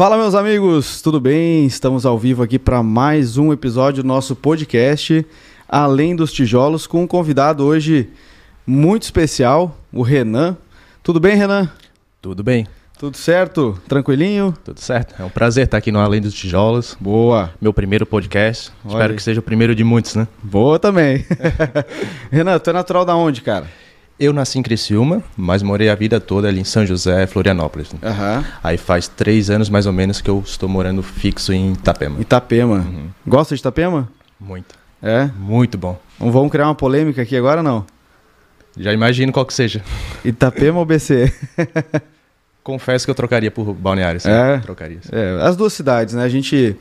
Fala, meus amigos, tudo bem? Estamos ao vivo aqui para mais um episódio do nosso podcast Além dos Tijolos, com um convidado hoje muito especial, o Renan. Tudo bem, Renan? Tudo bem. Tudo certo? Tranquilinho? Tudo certo. É um prazer estar aqui no Além dos Tijolos. Boa. Meu primeiro podcast. Olha Espero aí. que seja o primeiro de muitos, né? Boa também. Renan, tu é natural da onde, cara? Eu nasci em Criciúma, mas morei a vida toda ali em São José, Florianópolis. né? Aham. Aí faz três anos mais ou menos que eu estou morando fixo em Itapema. Itapema. Gosta de Itapema? Muito. É? Muito bom. Não vamos criar uma polêmica aqui agora, não? Já imagino qual que seja. Itapema ou BC? Confesso que eu trocaria por Balneário. Sim. É? Trocaria. sim. É, as duas cidades, né? A gente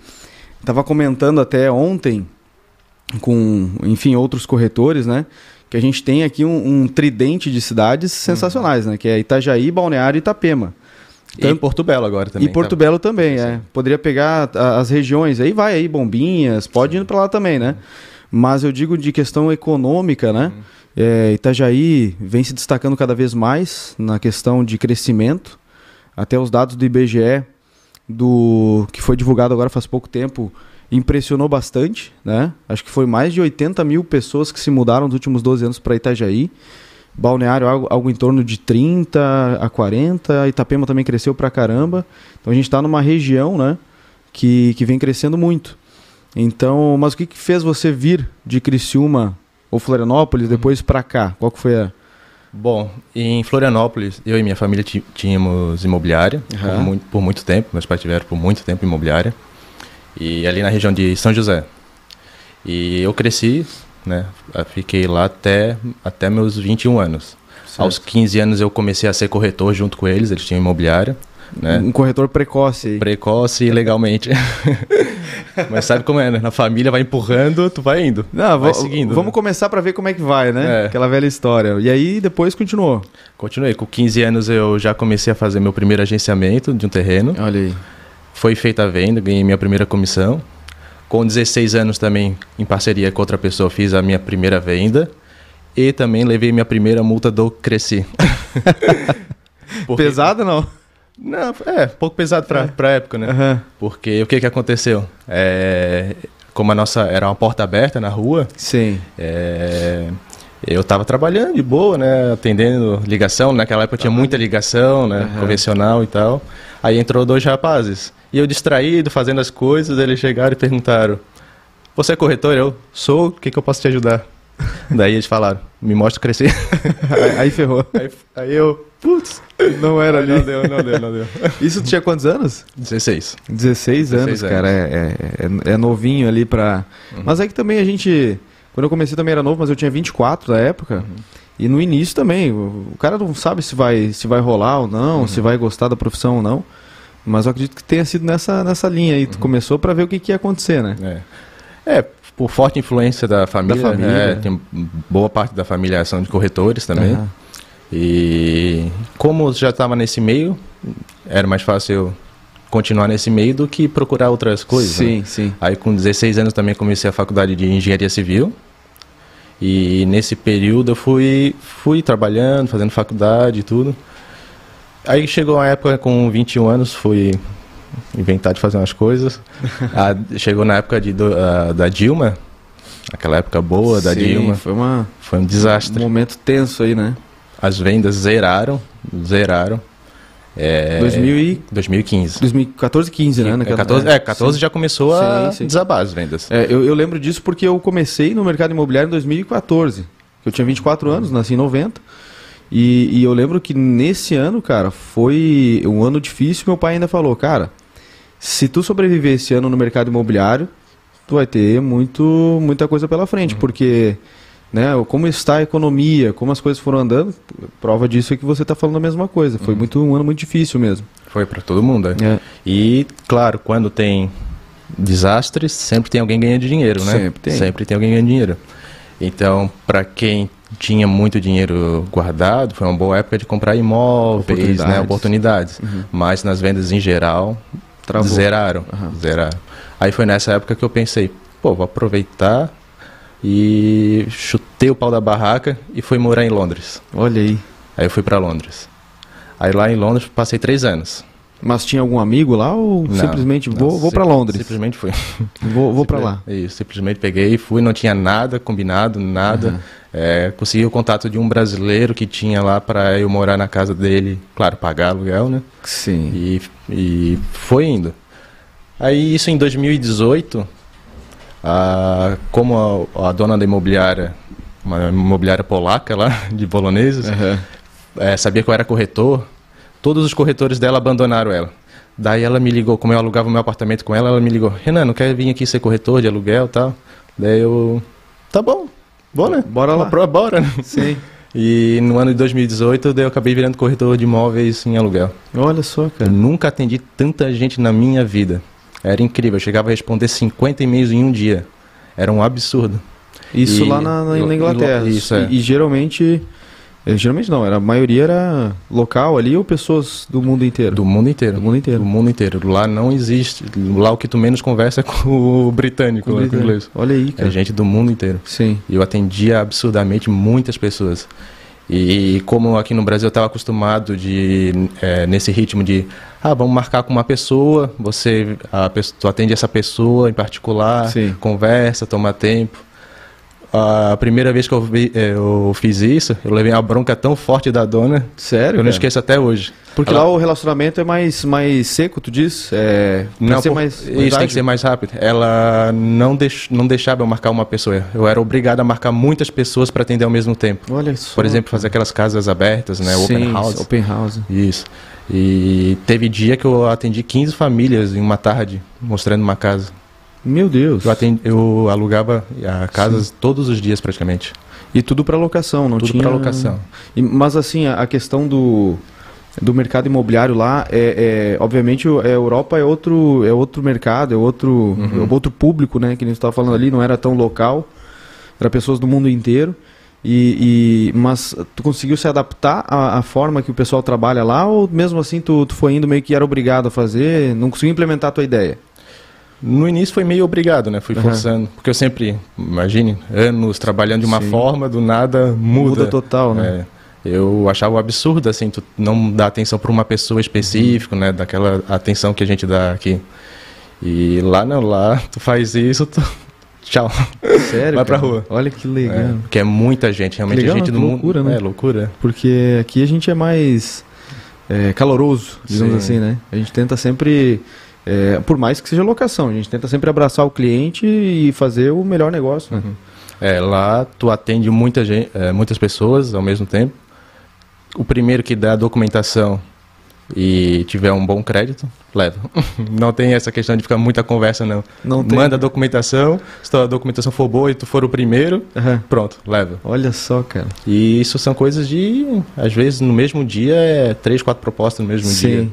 tava comentando até ontem com, enfim, outros corretores, né? Que a gente tem aqui um, um tridente de cidades sensacionais, né? Que é Itajaí, Balneário e Itapema. E Tanto- Porto Belo agora também. e Porto tá? Belo também, Sim. é. Poderia pegar a- as regiões, aí vai aí, Bombinhas, pode ir pra lá também, né? Mas eu digo de questão econômica, né? É, Itajaí vem se destacando cada vez mais na questão de crescimento. Até os dados do IBGE, do que foi divulgado agora faz pouco tempo, impressionou bastante, né? Acho que foi mais de 80 mil pessoas que se mudaram nos últimos 12 anos para Itajaí. Balneário, algo, algo em torno de 30 a 40. Itapema também cresceu pra caramba. Então a gente está numa região, né? Que, que vem crescendo muito. Então, mas o que, que fez você vir de Criciúma ou Florianópolis depois pra cá? Qual que foi a. Bom, em Florianópolis, eu e minha família tínhamos imobiliária Aham. por, muito, por muito tempo. Meus pais tiveram por muito tempo imobiliária. E ali na região de São José. E eu cresci, né? eu Fiquei lá até, até meus 21 anos. Aos 15 anos eu comecei a ser corretor junto com eles, eles tinham imobiliária. Né? Um corretor precoce. Precoce e legalmente. Mas sabe como é, né? Na família vai empurrando, tu vai indo. Não, vai va- seguindo. Vamos né? começar pra ver como é que vai, né? É. Aquela velha história. E aí depois continuou. Continuei. Com 15 anos eu já comecei a fazer meu primeiro agenciamento de um terreno. Olha aí. Foi feita a venda, ganhei minha primeira comissão. Com 16 anos também, em parceria com outra pessoa, fiz a minha primeira venda. E também levei minha primeira multa do Cresci. Porque- Pesada não? Não, é, pouco pesado pra, pra época, né? Aham. Porque o que que aconteceu? É, como a nossa era uma porta aberta na rua, Sim. é, eu tava trabalhando de boa, né? Atendendo ligação. Naquela época tinha muita ligação, né? Aham. Convencional e tal. Aí entrou dois rapazes. E eu distraído, fazendo as coisas, eles chegaram e perguntaram: Você é corretor? Eu sou, o que, que eu posso te ajudar? Daí eles falaram: Me mostra crescer. aí, aí ferrou. aí, aí eu, putz, Não era não ali. deu, não deu, não deu. Isso tinha quantos anos? 16. 16 anos, 16 cara. É, é, é novinho ali pra. Mas é que também a gente. Quando eu comecei também era novo, mas eu tinha 24 na época. E no início também. O, cara não sabe se vai, se vai rolar ou não, se vai gostar da profissão ou não. Mas eu acredito que tenha sido nessa, nessa linha aí. Tu começou pra ver o que, que ia acontecer, né? É. É, por forte influência da família, Da família. né, tem boa parte da família são de corretores também. Aham. E como já estava nesse meio, era mais fácil eu continuar nesse meio do que procurar outras coisas. né? Sim, sim. Aí com 16 anos também comecei a faculdade de engenharia civil. E nesse período eu fui, fui trabalhando, fazendo faculdade e tudo. Aí chegou a época com 21 anos, fui inventar de fazer umas coisas. Ah, chegou na época de, do- ah, da Dilma, aquela época boa da Sim, Dilma. Foi uma, Foi um um desastre. momento tenso aí, né? As vendas zeraram, zeraram. É, 2000 e... 2015. 2014, 15, né? É, Naquela- 14, é, 14 sim. já começou a Sim, sim. desabar as vendas. É, eu, eu lembro disso porque eu comecei no mercado imobiliário em 2014. Eu tinha 24 anos, nasci em 90. E, e eu lembro que nesse ano, cara, foi um ano difícil. Meu pai ainda falou, cara, se tu sobreviver esse ano no mercado imobiliário, tu vai ter muito, muita coisa pela frente, porque né, como está a economia, como as coisas foram andando, prova disso é que você está falando a mesma coisa. Foi muito um ano muito difícil mesmo. Foi para todo mundo. é. É, E, claro, quando tem desastres, sempre tem alguém ganhando dinheiro, né? Sempre tem. Sempre tem alguém ganhando dinheiro. Então, para quem tinha muito dinheiro guardado, foi uma boa época de comprar imóveis, Oportunidades. né? Oportunidades. Mas nas vendas em geral, Travou. zeraram. Aham. Zeraram. Aí foi nessa época que eu pensei, pô, vou aproveitar e chutei o pau da barraca e fui morar em Londres. olha aí. Aí eu fui para Londres. Aí lá em Londres passei três anos. Mas tinha algum amigo lá ou Não, simplesmente não, vou, vou para Londres? Simplesmente fui. Vou, vou para lá. Isso, simplesmente peguei, fui, não tinha nada combinado, nada. É, consegui o contato de um brasileiro que tinha lá para eu morar na casa dele, claro, pagar aluguel, né? Sim. E, e foi indo. Aí isso em 2018, a, como a, a dona da imobiliária, uma imobiliária polaca lá, de poloneses, Aham. é, sabia que eu era corretor, todos os corretores dela abandonaram ela. Daí ela me ligou, como eu alugava o meu apartamento com ela, ela me ligou, Renan, não quer vir aqui ser corretor de aluguel e tal? Daí eu, tá bom, bora, Bora lá. Bora, bora. Sim. E no ano de 2018, daí eu acabei virando corretor de imóveis em aluguel. Olha só, Eu cara. nunca atendi tanta gente na minha vida. Era incrível, eu chegava a responder 50 e-mails em um dia. Era um absurdo. Isso E- lá na, na- na Inglaterra. isso, é. E, e geralmente. eh, Geralmente não, era, a maioria era local ali ou pessoas do mundo inteiro? Do mundo inteiro. Do mundo inteiro. Do mundo inteiro. Lá não existe. Lá o que tu menos conversa é com o britânico, Com o inglês. Olha aí, É cara. gente do mundo inteiro. Sim. E eu atendia absurdamente muitas pessoas. E como aqui no Brasil eu estava acostumado de é, nesse ritmo de ah, vamos marcar com uma pessoa, você a pessoa, tu atende essa pessoa em particular, Sim. conversa, toma tempo. A primeira vez que eu, vi- eh, eu fiz isso, eu levei uma bronca tão forte da dona, Sério? eu não esqueço até hoje. Porque Ela- lá o relacionamento é mais, mais seco, tu diz? É, Não, ser por- mais, isso tem que ágil. ser mais rápido. Ela não, deix, não deixava eu marcar uma pessoa. Eu era obrigado a marcar muitas pessoas para atender ao mesmo tempo. Olha só. Por exemplo, fazer aquelas casas abertas, né? Open Sim, house. Open house. Isso. E teve dia que eu atendi 15 famílias em uma tarde, mostrando uma casa. Meu Deus. Eu, atendi, eu alugava a casas todos os dias praticamente. E tudo para locação, não Tudo tinha... para locação. E- mas assim, a, questão do, do mercado imobiliário lá, é, é- obviamente o- a Europa é outro, é outro mercado, é outro, Uhum. é outro público, né? Que nem você estava falando ali, não era tão local, era pessoas do mundo inteiro. E, e- mas tu conseguiu se adaptar à, à forma que o pessoal trabalha lá ou mesmo assim tu, tu foi indo meio que era obrigado a fazer, não conseguiu implementar a tua ideia? No início foi meio obrigado, né? Fui Aham. forçando. Porque eu sempre, imagine, anos trabalhando de uma Sim. forma, do nada muda. Muda total, né? É, eu achava absurdo, assim, tu não dar atenção para uma pessoa específica, né? Daquela atenção que a gente dá aqui. E lá não, lá tu faz isso, tu... tchau. Sério? Vai pra cara? rua. Olha que legal. É, porque é muita gente, realmente legal, a gente do Que mundo. loucura, né? É loucura. Porque aqui a gente é mais é, caloroso, digamos Sim. assim, né? A gente tenta sempre, é, por mais que seja locação, a gente tenta sempre abraçar o cliente e fazer o melhor negócio, né? É, lá tu atende muita gente, é, muitas pessoas ao mesmo tempo. O primeiro que dá a documentação e tiver um bom crédito, leva. Não tem essa questão de ficar muita conversa, não. Não. Manda a documentação, se a documentação for boa e tu for o primeiro, Aham. pronto, leva. Olha só, cara. E isso são coisas de, às vezes, no mesmo dia, é três, quatro propostas no mesmo Sim. dia.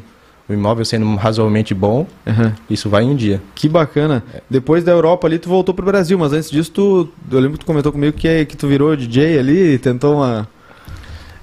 O imóvel sendo razoavelmente bom, Aham. isso vai em um dia. Que bacana. Depois da Europa ali, tu voltou pro Brasil, mas antes disso, tu, eu lembro que tu comentou comigo que, que tu virou DJ ali, tentou uma...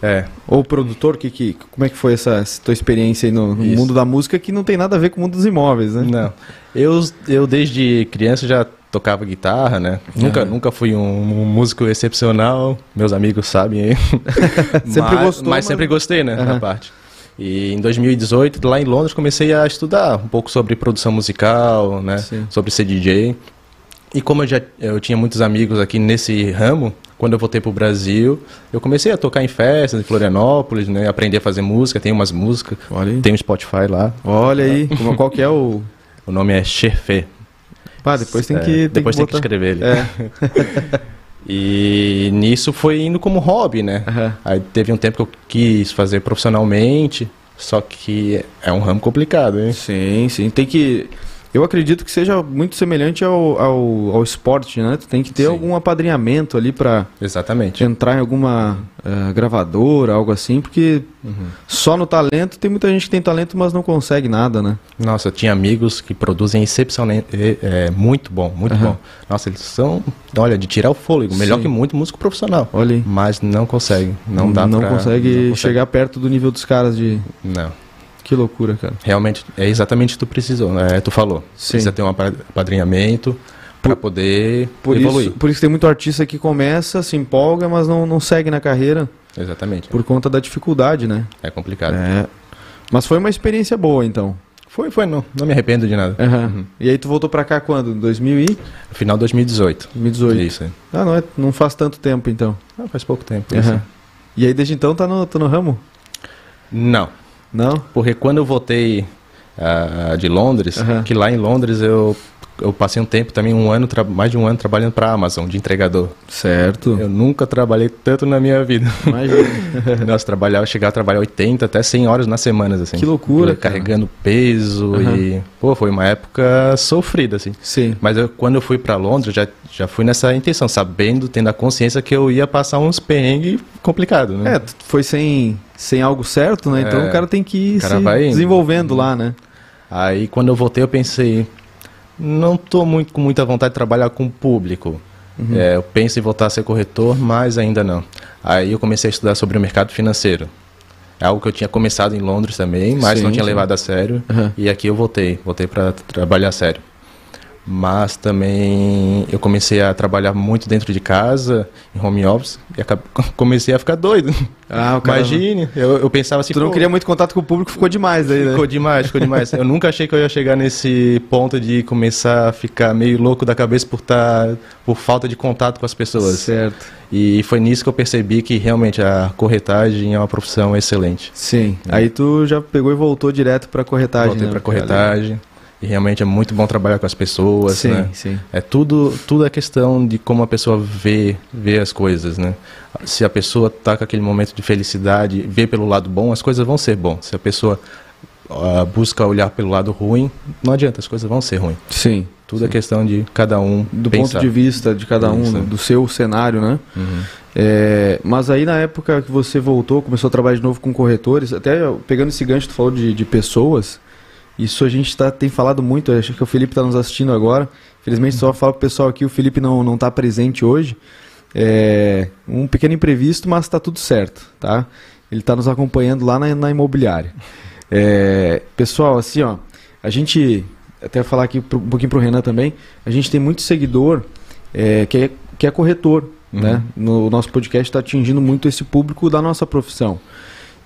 É, Ou produtor, que, que, como é que foi essa, essa tua experiência aí no, no mundo da música que não tem nada a ver com o mundo dos imóveis, né? Não. Eu, eu desde criança já tocava guitarra, né? Nunca, Aham. nunca fui um, um músico excepcional, meus amigos sabem aí. Sempre mas, gostou, Mas mas- sempre gostei, né? Aham. Na parte. E em 2018, lá em Londres, comecei a estudar um pouco sobre produção musical, né? Sim. Sobre ser DJ. E como eu já eu tinha muitos amigos aqui nesse ramo, quando eu voltei pro Brasil, eu comecei a tocar em festas em Florianópolis, né? Aprender a fazer música, tem umas músicas, Olha aí. tem um Spotify lá. Olha aí, como, qual que é o... O nome é Cherfé. Pá, depois tem É, que... Tem depois que tem que escrever ele. É. E nisso foi indo como hobby, né? Aham. Aí teve um tempo que eu quis fazer profissionalmente, só que é um ramo complicado, hein? Sim, sim. Tem que. Eu acredito que seja muito semelhante ao, ao, ao esporte, né? Tu tem que ter Sim. algum apadrinhamento ali pra Exatamente. entrar em alguma eh, gravadora, algo assim, porque Uhum. só no talento tem muita gente que tem talento, mas não consegue nada, né? Nossa, eu tinha amigos que produzem excepcionalmente, é, muito bom, muito Aham. bom. Nossa, eles são, olha, de tirar o fôlego, melhor Sim. que muito músico profissional. Olha. Mas não consegue, não dá não pra- consegue não consegue. chegar perto do nível dos caras de. Não. Que loucura, cara. Realmente, é exatamente o que tu precisou, né? Tu falou. Sim. Precisa ter um apa- apadrinhamento para poder Por evoluir. isso, por isso tem muito artista que começa, se empolga, mas não, não segue na carreira Exatamente. por conta da dificuldade, né? É complicado. É. Mas foi uma experiência boa, então. Foi, foi, não, não me arrependo de nada. Uhum. E aí tu voltou pra cá quando? 2000 e... Final de 2018. 2018. Isso. aí. Ah, não, é, não faz tanto tempo, então. Ah, faz pouco tempo. Uhum. E aí desde então tá no, tá no ramo? Não, Não? porque quando eu voltei ah, de Londres, Aham. que lá em Londres eu, eu passei um tempo também, um ano, mais de um ano trabalhando para a Amazon, de entregador. Certo. Eu nunca trabalhei tanto na minha vida. Imagina. Nossa, trabalhava, chegava a trabalhar 80 até 100 horas nas semanas, assim. Que loucura. Carregando peso Aham. e... Pô, foi uma época sofrida, assim. Sim. Mas eu- quando eu fui para Londres, já, já fui nessa intenção, sabendo, tendo a consciência que eu ia passar uns perrengues complicados, né? É, foi sem, sem algo certo, né? Então É. o cara tem que ir se indo. desenvolvendo lá, né? Aí quando eu voltei eu pensei, não tô muito com muita vontade de trabalhar com o público. Uhum. É, eu penso em voltar a ser corretor, mas ainda não. Aí eu comecei a estudar sobre o mercado financeiro. É algo que eu tinha começado em Londres também, mas Sim, não tinha sim. levado a sério. Uhum. E aqui eu voltei, voltei para trabalhar a sério. Mas também eu comecei a trabalhar muito dentro de casa, em home office, e comecei a ficar doido. Ah. Imagine, eu, eu pensava assim, Tu não queria muito contato com o público, ficou demais aí, né? Ficou demais, ficou demais. Eu nunca achei que eu ia chegar nesse ponto de começar a ficar meio louco da cabeça por estar por falta de contato com as pessoas. Certo. E foi nisso que eu percebi que realmente a corretagem é uma profissão excelente. Sim. Aí tu já pegou e voltou direto pra corretagem, Voltei né? para corretagem e realmente é muito bom trabalhar com as pessoas, Sim, né? sim. É tudo, tudo é questão de como a pessoa vê, vê as coisas, né? Se a pessoa tá com aquele momento de felicidade, vê pelo lado bom, as coisas vão ser bom. Se a pessoa ah, busca olhar pelo lado ruim, não adianta, as coisas vão ser ruins. Sim. Tudo é questão de cada um Do pensar. ponto de vista de cada um, do seu cenário, né? Uhum. É, mas aí na época que você voltou, começou a trabalhar de novo com corretores, até pegando esse gancho, tu falou de, de pessoas, isso a gente tá, tem falado muito, acho que o Felipe está nos assistindo agora, infelizmente só falo pro pessoal aqui, o Felipe não, não tá presente hoje, é, um pequeno imprevisto, mas tá tudo certo, tá? Ele está nos acompanhando lá na, na imobiliária. É, pessoal, assim ó, a gente, até falar aqui um pouquinho pro Renan também, a gente tem muito seguidor é, que, é, que é corretor, Uhum. né? No o nosso podcast está atingindo muito esse público da nossa profissão.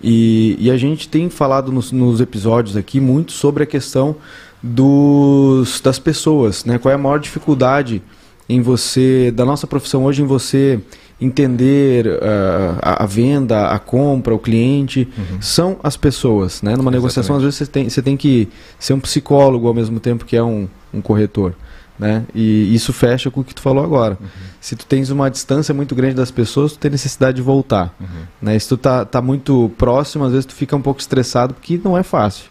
E, e a gente tem falado nos, nos episódios aqui muito sobre a questão dos, das pessoas, né? Qual é a maior dificuldade em você, da nossa profissão hoje, em você entender ah, a, a venda, a compra, o cliente, são as pessoas, né? Numa negociação, às vezes você tem, você tem que ser um psicólogo ao mesmo tempo que é um, um corretor, né? E isso fecha com o que tu falou agora. Se tu tens uma distância muito grande das pessoas, tu tem necessidade de voltar, né? Se tu tá, tá muito próximo, às vezes tu fica um pouco estressado porque não é fácil,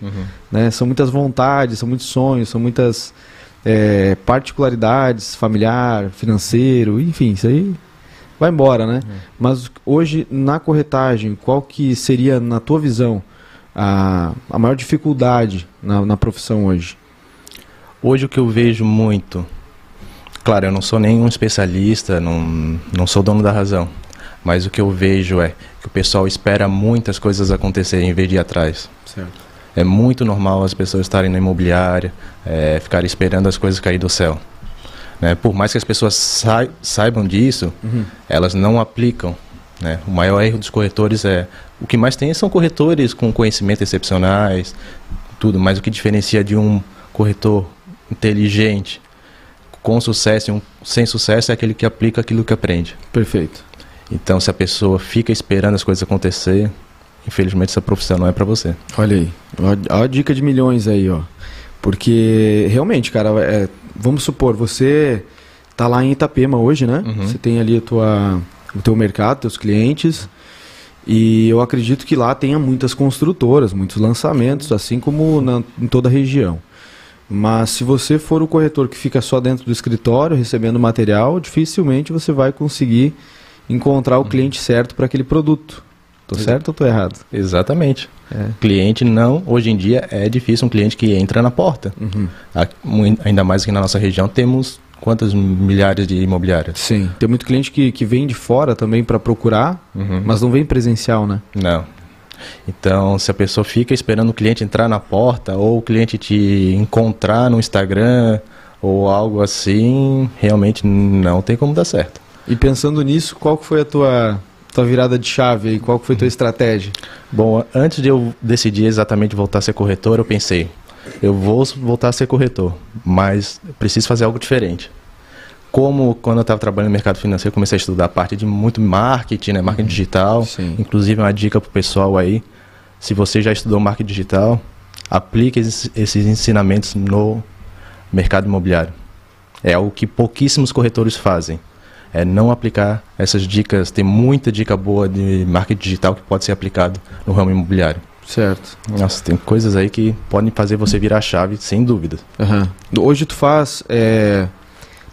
né? São muitas vontades, são muitos sonhos, são muitas é, particularidades, familiar, financeiro, enfim, isso aí vai embora, né? Mas hoje na corretagem, qual que seria na tua visão a, a maior dificuldade na, na profissão hoje? Hoje o que eu vejo muito, claro, eu não sou nenhum especialista, não, não sou dono da razão, mas o que eu vejo é que o pessoal espera muitas coisas acontecerem em vez de ir atrás. Certo. É muito normal as pessoas estarem na imobiliária, é, ficarem esperando as coisas cair do céu. Né? Por mais que as pessoas sai- saibam disso, elas não aplicam. né? O maior erro dos corretores é. O que mais tem são corretores com conhecimento excepcionais, tudo, mas o que diferencia de um corretor inteligente, com sucesso e um sem sucesso, é aquele que aplica aquilo que aprende. Perfeito. Então, se a pessoa fica esperando as coisas acontecer, infelizmente essa profissão não é para você. Olha aí, ó a dica de milhões aí, ó. Porque realmente, cara, é, vamos supor, você tá lá em Itapema hoje, né? Uhum. Você tem ali a tua, o teu mercado, teus clientes. E eu acredito que lá tenha muitas construtoras, muitos lançamentos, assim como na, em toda a região. Mas se você for o corretor que fica só dentro do escritório recebendo material, dificilmente você vai conseguir encontrar o cliente certo para aquele produto. Tô certo ou tô errado? Exatamente. É. Cliente não, hoje em dia é difícil um cliente que entra na porta. Uhum. Ainda mais que na nossa região temos quantas milhares de imobiliárias? Sim. Tem muito cliente que, que vem de fora também para procurar, Uhum. mas não vem presencial, né? Não. Então, se a pessoa fica esperando o cliente entrar na porta ou o cliente te encontrar no Instagram ou algo assim, realmente não tem como dar certo. E pensando nisso, qual foi a tua tua virada de chave aí? Qual foi tua estratégia? Bom, antes de eu decidir exatamente voltar a ser corretor, eu pensei, eu vou voltar a ser corretor, mas preciso fazer algo diferente. Como quando eu estava trabalhando no mercado financeiro, eu comecei a estudar a parte de muito marketing, né, marketing digital. Sim. Inclusive uma dica para o pessoal aí, se você já estudou marketing digital, aplique esses, esses ensinamentos no mercado imobiliário. É algo que pouquíssimos corretores fazem é não aplicar essas dicas. Tem muita dica boa de marketing digital que pode ser aplicado no ramo imobiliário. Certo. Nossa, tem coisas aí que podem fazer você virar a chave, sem dúvida. Uhum. Hoje tu faz. É...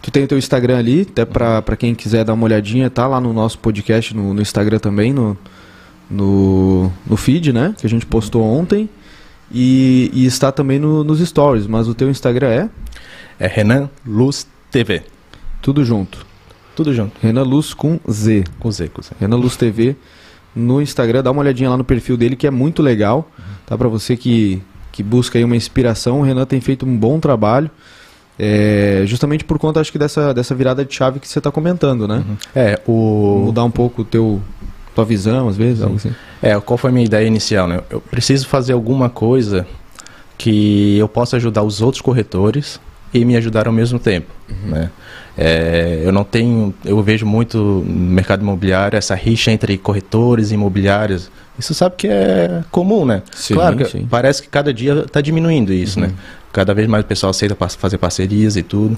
Tu tem o teu Instagram ali, até pra, pra quem quiser dar uma olhadinha, tá lá no nosso podcast, no, no Instagram também, no, no, no feed, né? Que a gente postou ontem. E, e está também no, nos stories, mas o teu Instagram é? É Renan Luz TV. Tudo junto. Tudo junto. Renan Luz com Z. Com Z, com Z. Renan Luz TV no Instagram, dá uma olhadinha lá no perfil dele que é muito legal. Uhum. Tá para você que, que busca aí uma inspiração, o Renan tem feito um bom trabalho. É, justamente por conta, acho que, dessa, dessa virada de chave que você está comentando, né? Uhum. É, o... Mudar um pouco o teu, tua visão, às vezes, algo assim. É, qual foi a minha ideia inicial, né? Eu preciso fazer alguma coisa que eu possa ajudar os outros corretores e me ajudar ao mesmo tempo, uhum. né? É, eu não tenho, eu vejo muito no mercado imobiliário essa rixa entre corretores e imobiliários. Isso sabe que é comum, né? Sim, claro que sim. parece que cada dia está diminuindo isso, né? uhum. né? Cada vez mais o pessoal aceita fazer parcerias e tudo.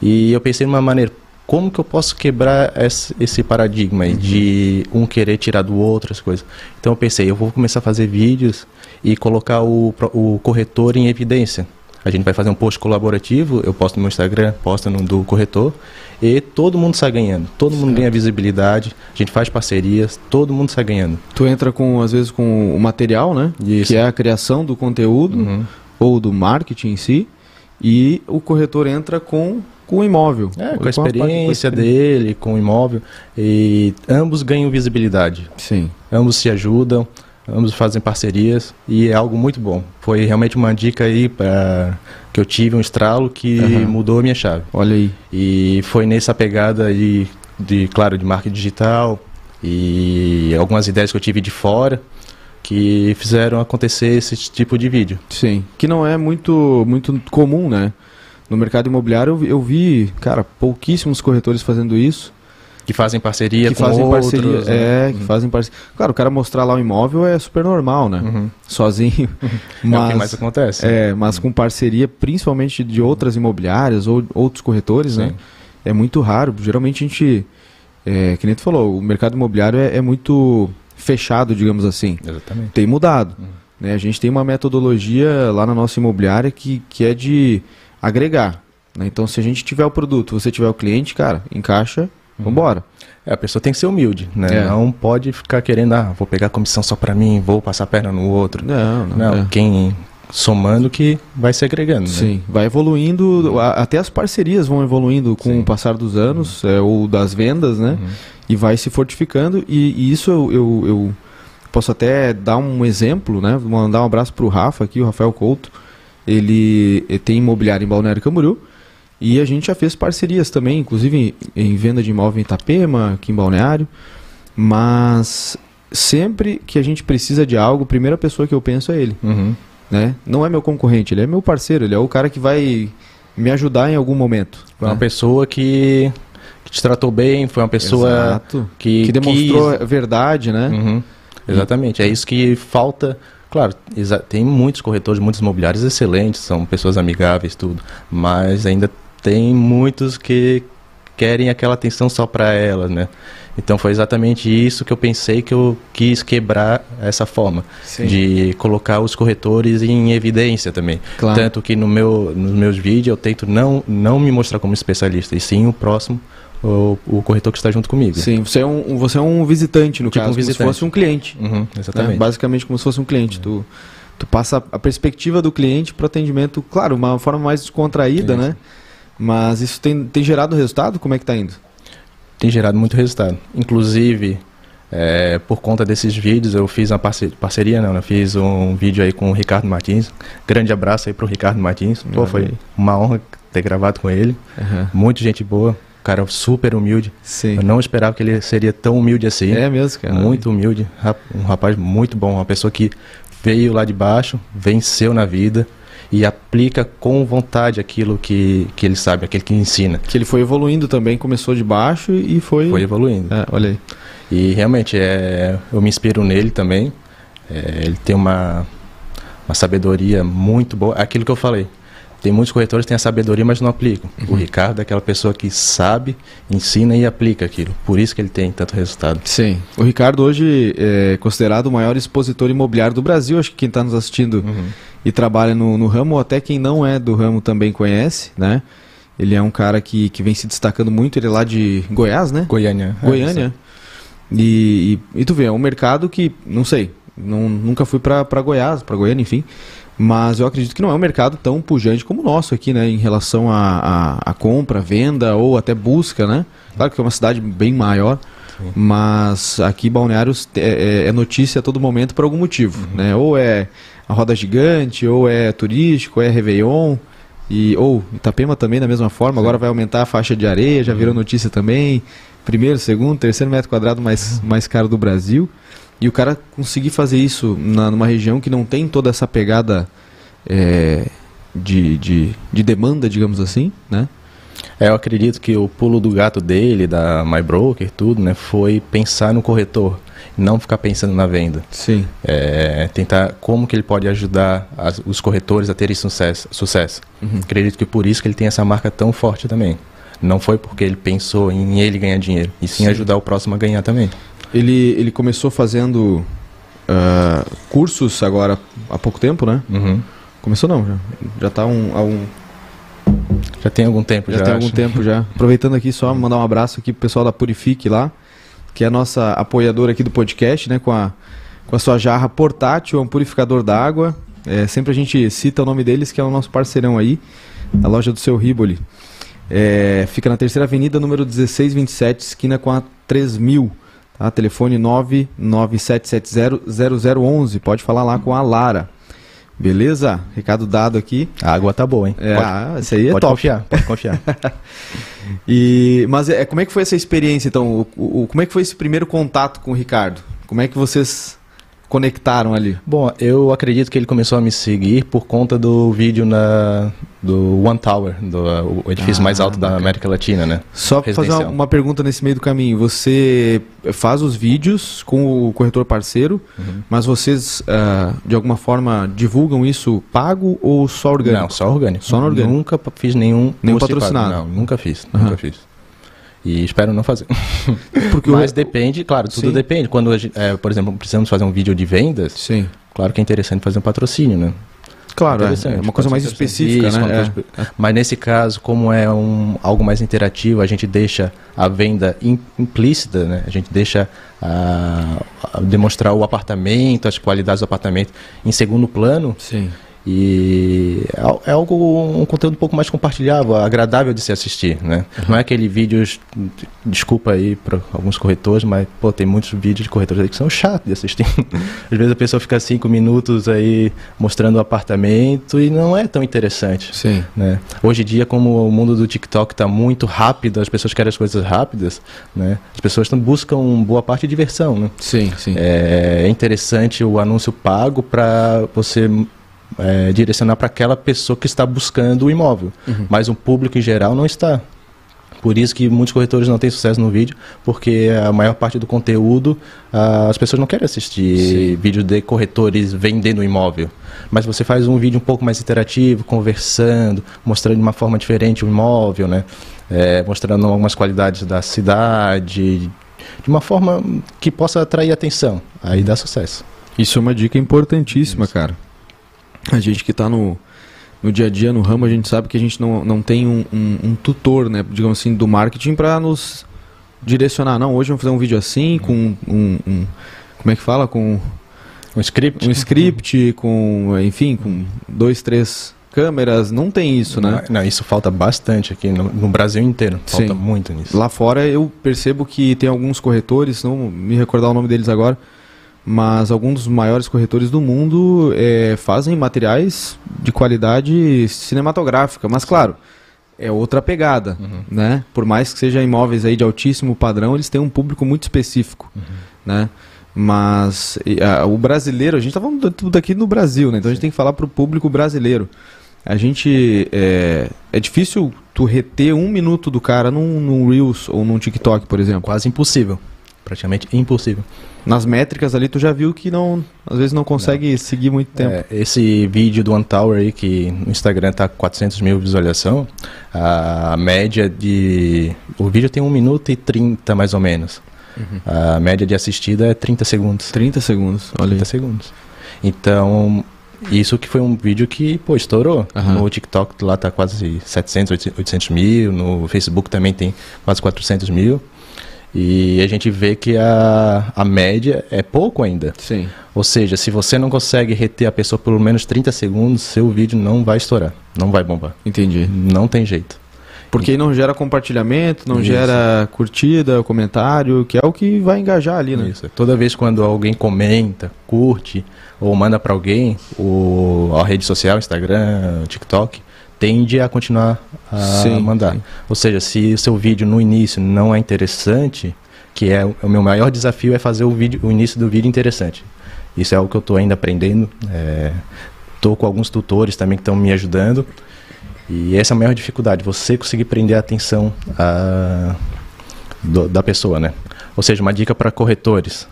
E eu pensei numa maneira, como que eu posso quebrar esse, esse paradigma uhum. de um querer tirar do outro as coisas? Então eu pensei, eu vou começar a fazer vídeos e colocar o, o corretor em evidência. A gente vai fazer um post colaborativo, eu posto no meu Instagram, posto no do corretor, e todo mundo sai ganhando. Todo mundo ganha visibilidade, a gente faz parcerias, todo mundo sai ganhando. Tu entra com, às vezes, com o material, né? Isso. Que é a criação do conteúdo, Uhum. ou do marketing em si, e o corretor entra com, com o imóvel. É, com a experiência com a experi- dele, com o imóvel, e ambos ganham visibilidade. Sim. ambos se ajudam, ambos fazem parcerias e é algo muito bom. Foi realmente uma dica aí pra, que eu tive, um estralo que Aham. mudou a minha chave. Olha aí. E foi nessa pegada aí de, claro, de marketing digital e algumas ideias que eu tive de fora que fizeram acontecer esse tipo de vídeo. Sim. Que não é muito, muito comum, né? No mercado imobiliário eu vi, cara, pouquíssimos corretores fazendo isso. Que fazem parceria que com fazem outros. parceria. né? É, que fazem parceria. Claro, o cara mostrar lá o imóvel é super normal, né? Uhum. Sozinho. É o que Mas, mais acontece. é, mas com parceria, principalmente de outras imobiliárias ou outros corretores, né? Sim. É muito raro. Geralmente a gente. É, que nem tu falou, o mercado imobiliário é, é muito fechado, digamos assim. Exatamente. Tem mudado. Uhum. Né? A gente tem uma metodologia lá na nossa imobiliária que, que é de agregar. né? Então, se a gente tiver o produto, você tiver o cliente, cara, encaixa, vambora. É, a pessoa tem que ser humilde, né? É. Não pode ficar querendo, ah, vou pegar comissão só pra mim, vou passar a perna no outro. Não, não. Não, é. quem somando que vai se agregando, né? Sim, vai evoluindo, a- até as parcerias vão evoluindo com Sim. o passar dos anos, é, ou das vendas, né? Uhum. E vai se fortificando, e, e isso eu, eu, eu posso até dar um exemplo, né? Vou mandar um abraço pro Rafa aqui, o Rafael Couto. Ele, ele tem imobiliário em Balneário Camboriú, e a gente já fez parcerias também, inclusive em, venda de imóvel em Itapema, aqui em Balneário. Mas sempre que a gente precisa de algo, a primeira pessoa que eu penso é ele Uhum. né? Não é meu concorrente, ele é meu parceiro, ele é o cara que vai me ajudar em algum momento. Foi uma né? pessoa que, que te tratou bem, foi uma pessoa Exato. que, que demonstrou quis- a verdade, né? Uhum. Exatamente, é isso que falta. Claro, tem muitos corretores, muitos imobiliários excelentes, são pessoas amigáveis, tudo, mas ainda tem muitos que querem aquela atenção só para elas, né? Então foi exatamente isso que eu pensei que eu quis quebrar essa forma Sim. de colocar os corretores em evidência também. Claro. Tanto que no meu, nos meus vídeos eu tento não, não me mostrar como especialista, e sim o próximo, o, o corretor que está junto comigo. Sim, você é um, você é um visitante, no Tipo caso, um como se visitante. fosse um cliente. Uhum, né? exatamente. Basicamente como se fosse um cliente. Tu, tu passa a perspectiva do cliente para atendimento, claro, uma forma mais descontraída, Isso. né? Mas isso tem, tem gerado resultado? Como é que tá indo? tem gerado muito resultado. Inclusive, é, por conta desses vídeos, eu fiz uma parceria, parceria não, eu fiz um vídeo aí com o Ricardo Martins. Grande abraço aí pro Ricardo Martins. Pô, foi uma honra ter gravado com ele. Aham. Muito gente boa. cara super humilde. Sim. Eu não esperava que ele seria tão humilde assim. É mesmo, cara. Muito humilde. Um rapaz muito bom. Uma pessoa que veio lá de baixo, venceu na vida e aplica com vontade aquilo que, que ele sabe, aquilo que ensina. Que ele foi evoluindo também, começou de baixo e foi. Foi evoluindo. É, olha aí. E realmente é, eu me inspiro nele também. É, ele tem uma, uma sabedoria muito boa. Aquilo que eu falei. Tem muitos corretores que têm a sabedoria, mas não aplicam. O Ricardo é aquela pessoa que sabe, ensina e aplica aquilo. Por isso que ele tem tanto resultado. Sim. O Ricardo hoje é considerado o maior expositor imobiliário do Brasil. Acho que quem está nos assistindo e trabalha no, no ramo, ou até quem não é do ramo também conhece, né? Ele é um cara que, que vem se destacando muito. Ele é lá de Goiás, né? Goiânia. Goiânia. E, e, e tu vê, é um mercado que, não sei, não, nunca fui pra pra Goiás, pra Goiânia, enfim. Mas eu acredito que não é um mercado tão pujante como o nosso aqui, né? Em relação a, a, a compra, venda ou até busca, né? Claro que é uma cidade bem maior, mas aqui Balneários é, é- é notícia a todo momento por algum motivo, né? Ou é a roda gigante, ou é turístico, ou é Réveillon. E, ou Itapema também da mesma forma, agora vai aumentar a faixa de areia, já virou notícia também. Primeiro, segundo, terceiro metro quadrado mais, mais caro do Brasil. E o cara conseguir fazer isso na, numa região que não tem toda essa pegada é, de, de, de demanda, digamos assim, né? É, eu acredito que o pulo do gato dele, da MyBroker, tudo, né, foi pensar no corretor, não ficar pensando na venda. Sim. É, tentar como que ele pode ajudar as- os corretores a terem sucesso. sucesso. Acredito que por isso que ele tem essa marca tão forte também. Não foi porque ele pensou em ele ganhar dinheiro, e sim, Sim. ajudar o próximo a ganhar também. Ele, ele começou fazendo ah, cursos agora há pouco tempo, né? Uhum. Começou não, já, já tá um, há um, Já tem algum tempo, Já, já, tem algum acho. tempo já. Aproveitando aqui só mandar um abraço aqui pro pessoal da Purifique lá, que é a nossa apoiadora aqui do podcast, né, com a com a sua jarra portátil, é um purificador d'água. É, sempre a gente cita o nome deles, que é o nosso parceirão aí, a loja do seu Riboli. É, fica na terceira avenida, número 1627, esquina com a 3000. Tá? Telefone 997700011. Pode falar lá com a Lara. Beleza? Recado dado aqui. A água tá boa, hein? É, pode ah, esse aí é pode top. confiar, pode confiar. E, mas é, como é que foi essa experiência, então? O, o- como é que foi esse primeiro contato com o Ricardo? Como é que vocês conectaram ali? Bom, eu acredito que ele começou a me seguir por conta do vídeo na, do One Tower, do, uh, o edifício Ah, mais alto da. América Latina, né? Só fazer uma, pergunta nesse meio do caminho. Você faz os vídeos com o corretor parceiro, Uhum. mas vocês, ah, de alguma forma, divulgam isso pago ou só orgânico? Não, só orgânico. Só orgânico. Nunca fiz nenhum, Nenhum patrocinado. Não, nunca fiz, Aham. nunca fiz. E espero não fazer. Porque Mas o... depende, claro, tudo Sim. depende. Quando, gente- é, por exemplo, precisamos fazer um vídeo de vendas, Sim. claro que é interessante fazer um patrocínio, né? Claro, é, é uma coisa mais específica, Isso, né? É. Mas nesse caso, como é um, algo mais interativo, a gente deixa a venda im- implícita, né? A gente deixa a, a demonstrar o apartamento, as qualidades do apartamento em segundo plano Sim. E é, é algo um conteúdo um pouco mais compartilhável, agradável de se assistir, né? Não é aquele vídeo, desculpa aí para alguns corretores, mas pô, tem muitos vídeos de corretores aí que são chatos de assistir. Às vezes a pessoa fica cinco minutos aí mostrando o apartamento e não é tão interessante. Sim. Né? Hoje em dia, como o mundo do TikTok está muito rápido, as pessoas querem as coisas rápidas, né? As pessoas buscam boa parte de diversão, né? Sim, sim. É interessante o anúncio pago para você é, direcionar para aquela pessoa que está buscando o imóvel, mas o público em geral não está. Por isso que muitos corretores não têm sucesso no vídeo, porque a maior parte do conteúdo ah, as pessoas não querem assistir vídeo de corretores vendendo imóvel. Mas você faz um vídeo um pouco mais interativo, conversando, mostrando de uma forma diferente o imóvel, né? É, mostrando algumas qualidades da cidade, de uma forma que possa atrair atenção. Aí dá sucesso. Isso é uma dica importantíssima, cara. A gente que está no, no dia a dia, no ramo, a gente sabe que a gente não, não tem um, um- um tutor, né, digamos assim, do marketing para nos direcionar. Não, hoje vamos fazer um vídeo assim, com um, um- como é que fala? Com Um script? um script, com, enfim, com dois, três câmeras. Não tem isso, né? Não, isso falta bastante aqui no, no Brasil inteiro. Falta Sim. muito nisso. Lá fora eu percebo que tem alguns corretores, não me recordar o nome deles agora, mas alguns dos maiores corretores do mundo eh, fazem materiais de qualidade cinematográfica. Mas claro, é outra pegada, uhum. né? Por mais que seja imóveis aí de altíssimo padrão, eles têm um público muito específico, uhum. né? Mas a, o brasileiro, a gente está falando tudo aqui no Brasil, né? Então a gente tem que falar para o público brasileiro. A gente é, é difícil tu reter um minuto do cara num, num Reels ou num TikTok, por exemplo. Quase impossível, praticamente impossível. Nas métricas ali tu já viu que não, às vezes não consegue não. seguir muito tempo. É, esse vídeo do One Tower aí, que no Instagram tá 400 mil visualização, a média de... O vídeo tem 1 minuto e 30 mais ou menos. Uhum. A média de assistida é 30 segundos. 30 segundos, olha 30 aí. segundos. Então, isso que foi um vídeo que, pô, estourou. Uhum. No TikTok lá tá quase 700, 800 mil. No Facebook também tem quase 400 mil. E a gente vê que a, a média é pouco ainda. Sim. Ou seja, se você não consegue reter a pessoa por pelo menos 30 segundos, seu vídeo não vai estourar, não vai bombar. Entendi. Não tem jeito. Porque não gera compartilhamento, não Isso. gera curtida, comentário, que é o que vai engajar ali, né? Isso. Toda vez quando alguém comenta, curte ou manda para alguém, o, a rede social, Instagram, TikTok, tende a continuar a sim, mandar. Sim. Ou seja, se o seu vídeo no início não é interessante, que é o meu maior desafio é fazer o vídeo, o início do vídeo interessante. Isso é algo que eu estou ainda aprendendo. Estou é, com alguns tutores também que estão me ajudando. E essa é a maior dificuldade, você conseguir prender a atenção a, do, da pessoa, né? Ou seja, uma dica para corretores.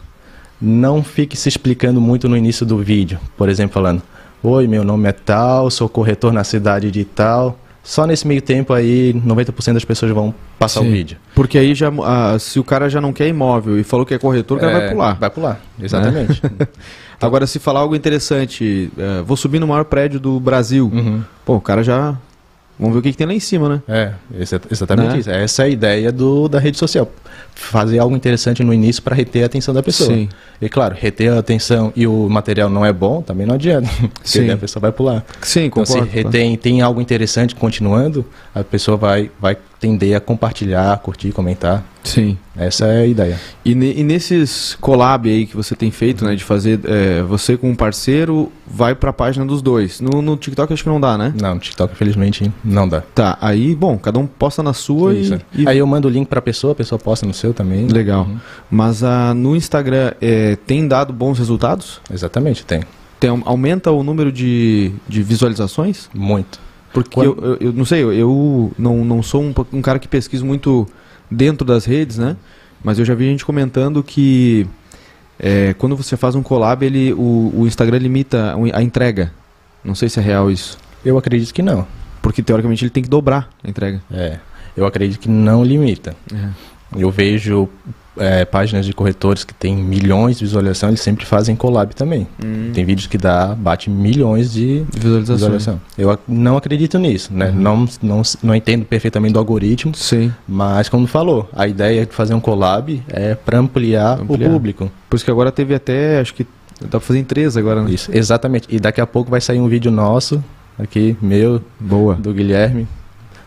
Não fique se explicando muito no início do vídeo. Por exemplo, falando, Oi, meu nome é tal, sou corretor na cidade de tal. Só nesse meio tempo aí, 90% das pessoas vão passar Sim. o vídeo. Porque aí já, ah, se o cara já não quer imóvel e falou que é corretor, o cara é, vai pular. Vai pular, exatamente. Né? Agora, se falar algo interessante, uh, vou subir no maior prédio do Brasil. Uhum. Pô, o cara já Vamos ver o que, que, tem lá em cima, né? É, exatamente né? isso. Essa é a ideia do, da rede social. Fazer algo interessante no início para reter a atenção da pessoa. Sim. E claro, reter a atenção e o material não é bom, também não adianta. Porque a pessoa vai pular. Sim, concordo. Então, se retém, tem algo interessante continuando, a pessoa vai, vai tender a compartilhar, curtir, comentar. Sim. Essa é a ideia. E, e nesses collab aí que você tem feito, né, de fazer é, você com um parceiro, vai para a página dos dois. No, no TikTok acho que não dá, né? Não, no TikTok infelizmente não dá. Tá, aí, bom, cada um posta na sua e, e, Aí eu mando o link para a pessoa, a pessoa posta no seu também. Legal. Uhum. Mas uh, no Instagram é, tem dado bons resultados? Exatamente, tem. tem. Aumenta o número de, de visualizações? Muito. Porque Quando... eu, eu, eu, não sei, eu, não, não sou um, um cara que pesquisa muito dentro das redes, né? Mas eu já vi gente comentando que é, quando você faz um collab, ele, o, o Instagram limita a entrega. Não sei se é real isso. Eu acredito que não. Porque teoricamente ele tem que dobrar a entrega. É. Eu acredito que não limita. É. Eu vejo é, páginas de corretores que tem milhões de visualização, eles sempre fazem collab também. Hum. Tem vídeos que dá, bate milhões de visualização. Eu não acredito nisso, né? Uhum. Não, não, não entendo perfeitamente do algoritmo. Sim. Mas, como falou, a ideia de fazer um collab é para ampliar, ampliar, o público. Por isso que agora teve até, acho que dá pra fazer em três agora, né? Isso, exatamente. E daqui a pouco vai sair um vídeo nosso, aqui, meu, Boa. do Guilherme,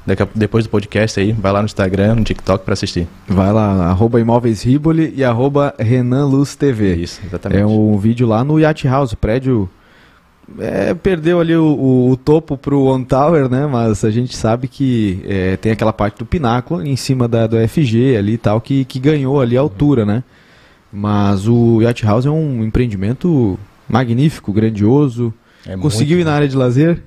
Daqui a, depois do podcast aí, vai lá no Instagram, no TikTok para assistir. Vai lá, arroba Imóveis Riboli e arroba Renan Luz TV. Isso, exatamente. É um vídeo lá no Yacht House, prédio... É, perdeu ali o, o, o, topo pro One Tower, né? Mas a gente sabe que é, tem aquela parte do pináculo em cima da, do FG ali e tal, que, que ganhou ali a altura, né? Mas o Yacht House é um empreendimento magnífico, grandioso. É Conseguiu ir na área de lazer?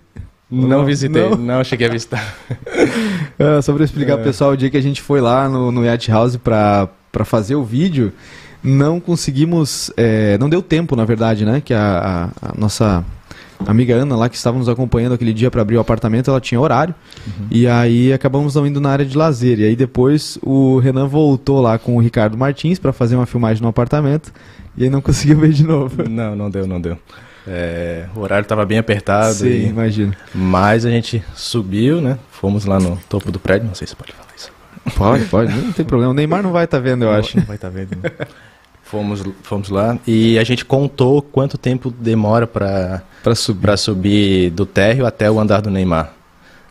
Não visitei, não, não cheguei a visitar. é, só para explicar é. pro pessoal, o dia que a gente foi lá no, no Yacht House para fazer o vídeo, não conseguimos, é, não deu tempo, na verdade, né? Que a, a, a, nossa amiga Ana lá, que estava nos acompanhando aquele dia para abrir o apartamento, ela tinha horário. Uhum. E aí acabamos não indo na área de lazer. E aí depois o Renan voltou lá com o Ricardo Martins para fazer uma filmagem no apartamento. E aí não conseguiu ver de novo. Não, não deu, não deu. É, o horário estava bem apertado. Sim, e... imagino. Mas a gente subiu, né? Fomos lá no topo do prédio. Não sei se pode falar isso. Pode, pode. Não tem problema. O Neymar não vai estar tá vendo, eu não, acho. Não vai estar tá vendo. fomos, fomos lá e a gente contou quanto tempo demora para subir. subir do térreo até o andar do Neymar.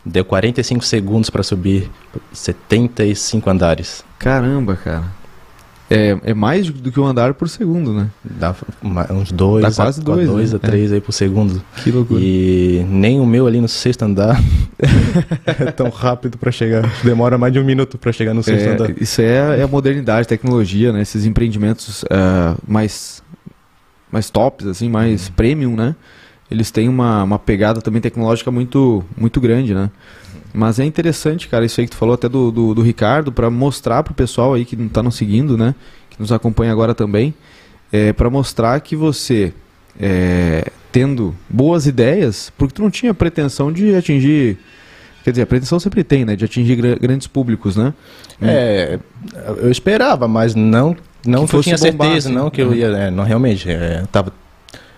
Deu 45 segundos para subir 75 andares. Caramba, cara. É, é mais do que um andar por segundo, né? Dá uns dois, Dá quase a, dois, dois né? a três aí por segundo. Que loucura. E nem o meu ali no sexto andar é tão rápido pra chegar. Demora mais de um minuto pra chegar no sexto andar. É, isso é, é a modernidade, tecnologia, né? Esses empreendimentos ah, mais, mais tops, assim, mais premium, né? Eles têm uma, uma pegada também tecnológica muito, muito grande, né? Mas é interessante, cara, isso aí que tu falou até do, do, do Ricardo, para mostrar pro pessoal aí que não tá nos seguindo, né? Que nos acompanha agora também, é, para mostrar que você, é, tendo boas ideias, porque tu não tinha pretensão de atingir. Quer dizer, a pretensão sempre tem, né? De atingir gra- grandes públicos, né? É, eu esperava, mas não, não Que eu tinha bombar, certeza, assim. não que eu ia, é, não realmente, é, tava,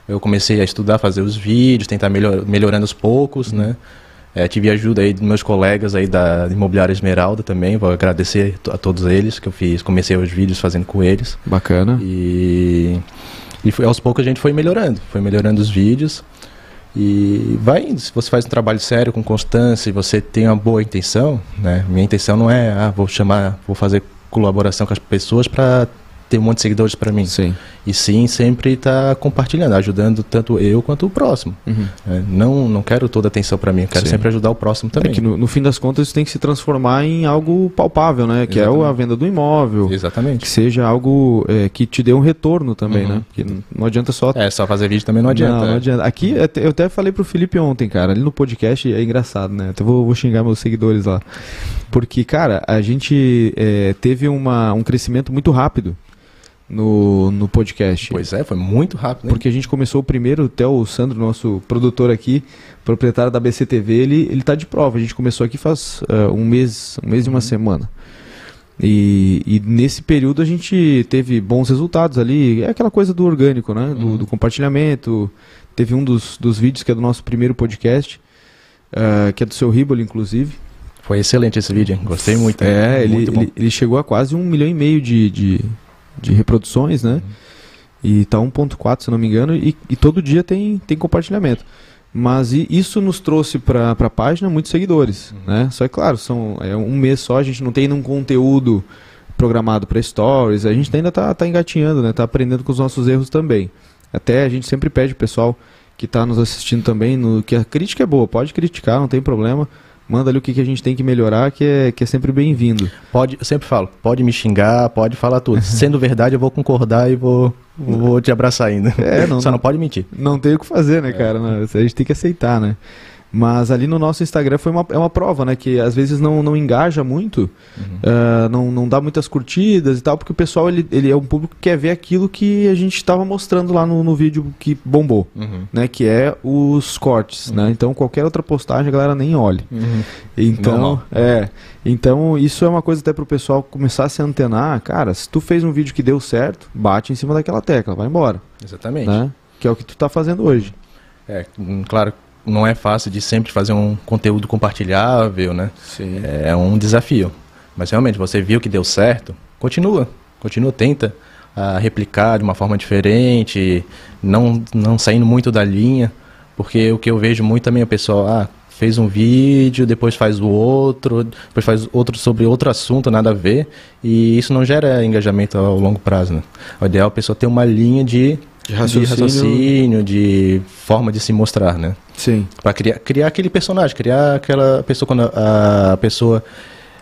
eu comecei a estudar, fazer os vídeos, tentar melhor, melhorando aos poucos, né? É, tive ajuda aí dos meus colegas aí da Imobiliária Esmeralda também, vou agradecer a todos eles que eu fiz, comecei os vídeos fazendo com eles. Bacana. E, e foi, aos poucos a gente foi melhorando, foi melhorando os vídeos. E vai indo, se você faz um trabalho sério, com constância, e você tem uma boa intenção, né? Minha intenção não é, ah, vou chamar, vou fazer colaboração com as pessoas para ter um monte de seguidores para mim. Sim. E sim, sempre estar compartilhando, ajudando tanto eu quanto o próximo. Uhum. né? Não, não quero toda a atenção para mim, eu quero Sim. sempre ajudar o próximo É também. que no, no fim das contas isso tem que se transformar em algo palpável, né? Que é o- a Exatamente. venda do imóvel. Que Exatamente. seja algo é, que te dê um retorno também, Uhum. né? Porque não adianta só. É, só fazer vídeo também não adianta. Não, não é. adianta. Aqui, até- eu até falei pro Felipe ontem, cara, ali no podcast, é engraçado, né? Até vou, vou xingar meus seguidores lá. Porque, cara, a gente é, teve uma, um crescimento muito rápido no, no podcast. Pois é, foi muito rápido. né? Porque a gente começou o primeiro, até o Sandro, nosso produtor aqui, proprietário da BCTV, ele, ele tá de prova. A gente começou aqui faz ah, um mês, um mês e uma semana. E, e nesse período a gente teve bons resultados ali. É aquela coisa do orgânico, né? Do, Uhum. do compartilhamento. Teve um dos, dos vídeos que é do nosso primeiro podcast, ah, que é do seu Ribble, inclusive. Foi excelente esse vídeo, hein? gostei muito. hein? É, ele, muito bom. ele, ele chegou a quase um milhão e meio de, de, de reproduções, né? E tá 1.4, se não me engano, e, e todo dia tem, tem compartilhamento. Mas isso nos trouxe para a página muitos seguidores, né? Só é claro, são é um mês só, a gente não tem nenhum conteúdo programado para stories, a gente ainda tá, tá engatinhando, né? Tá aprendendo com os nossos erros também. Até a gente sempre pede pro pessoal que tá nos assistindo também, no, que a crítica é boa, pode criticar, não tem problema. Manda ali o que, que a gente tem que melhorar, que é, que é sempre bem-vindo. Pode, eu sempre falo, pode me xingar, pode falar tudo. Sendo verdade, eu vou concordar e vou, vou te abraçar ainda. É, não- Só não pode mentir. Não tem o que fazer, né, cara? Não, isso a gente tem que aceitar, né? Mas ali no nosso Instagram foi uma, é uma prova, né? Que às vezes não, não engaja muito, ah, não, não dá muitas curtidas e tal, porque o pessoal ele, ele é um público que quer ver aquilo que a gente estava mostrando lá no, no vídeo que bombou, né? Que é os cortes, né? Então qualquer outra postagem a galera nem olha. Então, Normal. é. Então, isso é uma coisa até pro pessoal começar a se antenar. Cara, se tu fez um vídeo que deu certo, bate em cima daquela tecla, vai embora, Exatamente. né? Que é o que tu tá fazendo hoje. É, hum, claro, não é fácil de sempre fazer um conteúdo compartilhável, né? Sim. É um desafio. Mas realmente, você viu que deu certo, continua. Continua, tenta ah, replicar de uma forma diferente, não, não saindo muito da linha. Porque o que eu vejo muito também é o pessoal, ah, fez um vídeo, depois faz o outro, depois faz outro sobre outro assunto, nada a ver. E isso não gera engajamento ao longo prazo, né? O ideal é a pessoa ter uma linha de, De raciocínio. de, raciocínio, de forma de se mostrar, né? Sim. Pra criar, criar aquele personagem, criar aquela pessoa quando a, a pessoa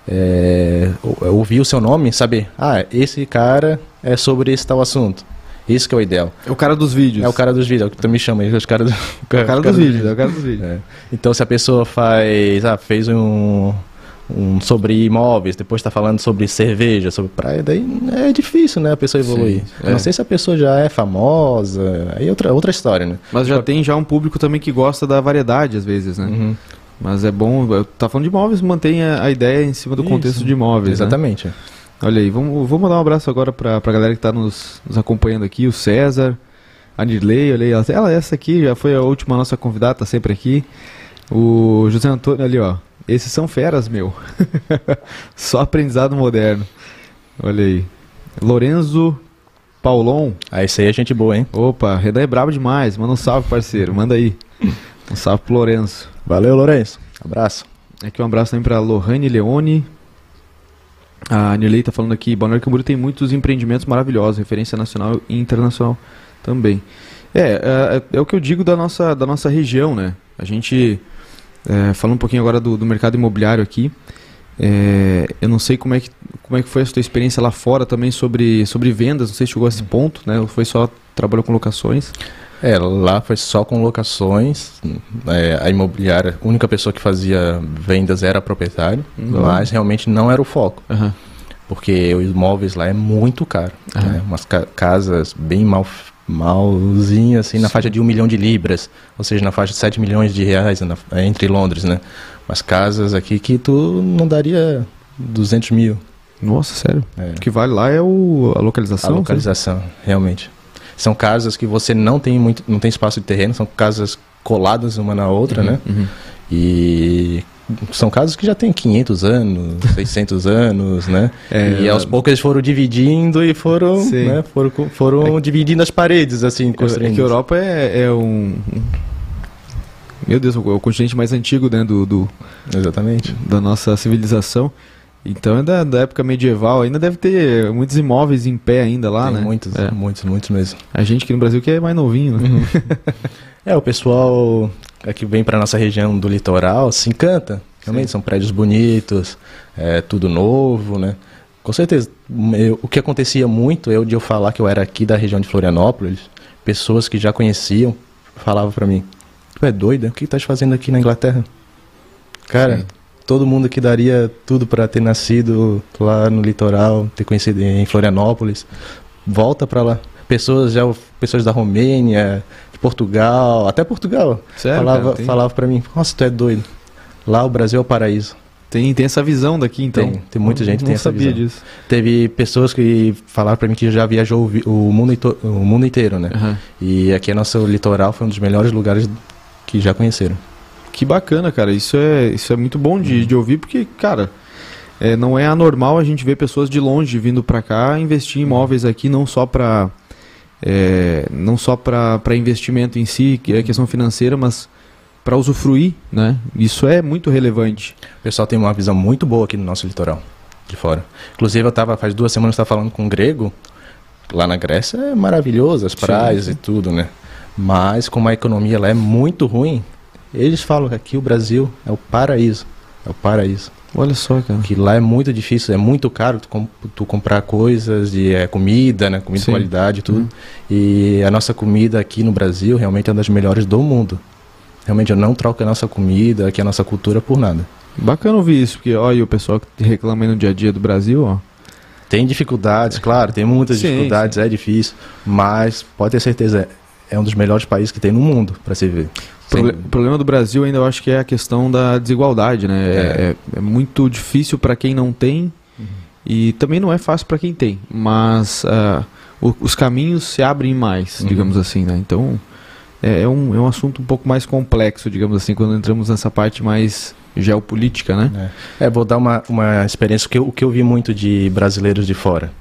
é, ou- ouvir o seu nome, saber, ah, esse cara é sobre esse tal assunto. Isso que é o ideal. É o cara dos vídeos. É o cara dos vídeos, é o que tu me chama aí, os caras do, É o cara dos vídeos. É o cara dos vídeos. É. Então se a pessoa faz, ah, fez um, um sobre imóveis, depois está falando sobre cerveja, sobre praia, daí é difícil, né, a pessoa evoluir. Sim, é. não sei se a pessoa já é famosa, aí é outra, outra história, né? Mas já tem já um público também que gosta da variedade, às vezes, né? Uhum. Mas é bom, tá falando de imóveis, mantenha a ideia em cima do Isso. contexto de imóveis. né? Exatamente. Olha aí, vamos, vou mandar um abraço agora pra, pra galera que tá nos, nos acompanhando aqui, o César, a Nirley, olha aí, ela, ela, essa aqui já foi a última nossa convidada, tá sempre aqui. O José Antônio ali, ó. Esses são feras, meu. Só aprendizado moderno. Olha aí. Lorenzo Paulon. Ah, esse aí é gente boa, hein? Opa, Renan é brabo demais. Manda um salve, parceiro. Manda aí. Um salve pro Lorenzo. Valeu, Lourenço. Abraço. Aqui um abraço também pra Lohane Leone. A Nirley está falando aqui, Balneário Camboriú tem muitos empreendimentos maravilhosos, referência nacional e internacional também. É, é, é, o que eu digo da nossa, da nossa região, né? A gente, é, falando um pouquinho agora do, do mercado imobiliário aqui, é, eu não sei como é, que, como é que foi a sua experiência lá fora também sobre, sobre vendas, não sei se chegou a esse ponto, né? Ou foi só trabalhou com locações? É, lá foi só com locações. É, a imobiliária, a única pessoa que fazia vendas era proprietário, uhum. mas realmente não era o foco. Uhum. Porque os imóveis lá é muito caro. Uhum. Né? Umas ca casas bem mal malzinhas, assim, na faixa de um milhão de libras, ou seja, na faixa de 7 milhões de reais na, entre Londres, né? Umas casas aqui que tu não daria 200 mil. Nossa, sério? É. O que vale lá é o, a localização? A localização, sabe? realmente. São casas que você não tem muito, não tem espaço de terreno, são casas coladas uma na outra, uhum, né? Uhum. E são casas que já têm 500 anos, 600 anos, né? É, e aos poucos eles foram dividindo e foram, né? foram, foram é, dividindo as paredes, assim, construindo. É que a Europa é, é um... Meu Deus, o continente mais antigo, né, do, do... Exatamente. Da nossa civilização. Então é da, da, época medieval, ainda deve ter muitos imóveis em pé ainda lá, Tem né? Muitos, é. muitos, muitos mesmo. A gente aqui no Brasil que é mais novinho, né? Uhum. é, o pessoal que vem para nossa região do litoral se encanta. Realmente Sim. são prédios bonitos, é tudo novo, né? Com certeza. Eu, o que acontecia muito eu de eu falar que eu era aqui da região de Florianópolis, pessoas que já conheciam falavam para mim: "Tu é doida? O que estás fazendo aqui na Inglaterra?" Cara, Sim todo mundo que daria tudo para ter nascido lá no litoral, ter conhecido em Florianópolis, volta para lá. Pessoas já pessoas da Romênia, de Portugal, até Portugal, Sério, falava cara, falava para mim, nossa, tu é doido. Lá o Brasil é o paraíso. Tem, tem essa visão daqui, então. Tem, tem muita gente que tem essa visão. Disso. Teve pessoas que falaram para mim que já viajou o, mundo, o mundo inteiro, né? Uhum. E aqui é nosso litoral foi um dos melhores lugares que já conheceram. Que bacana, cara. Isso é, isso é muito bom de, uhum. de ouvir, porque, cara, é, não é anormal a gente ver pessoas de longe vindo para cá investir em imóveis aqui, não só para é, não só para investimento em si, que é questão financeira, mas para usufruir, né? Isso é muito relevante. O pessoal tem uma visão muito boa aqui no nosso litoral, de fora. Inclusive, eu estava faz duas semanas estava falando com um grego lá na Grécia, é maravilhoso as praias sim, sim. e tudo, né? Mas como a economia lá é muito ruim, eles falam que aqui o Brasil é o paraíso. É o paraíso. Olha só, cara. Que lá é muito difícil, é muito caro tu, comp tu comprar coisas de é, comida, né? Comida Sim. de qualidade e tudo. Uhum. E a nossa comida aqui no Brasil realmente é uma das melhores do mundo. Realmente eu não troco a nossa comida, aqui a nossa cultura por nada. Bacana ouvir isso, porque olha o pessoal que reclama no dia a dia do Brasil, ó. Tem dificuldades, claro, tem muitas sim, dificuldades, sim. é difícil, mas pode ter certeza, é um dos melhores países que tem no mundo para se ver. O problema do Brasil ainda eu acho que é a questão da desigualdade, né? É, é, é muito difícil para quem não tem uhum. e também não é fácil para quem tem, mas uh, o, os caminhos se abrem mais, uhum. digamos assim, né? Então é, é, um, é um assunto um pouco mais complexo, digamos assim, quando entramos nessa parte mais geopolítica, né? É, é vou dar uma, uma experiência que eu, o que eu vi muito de brasileiros de fora.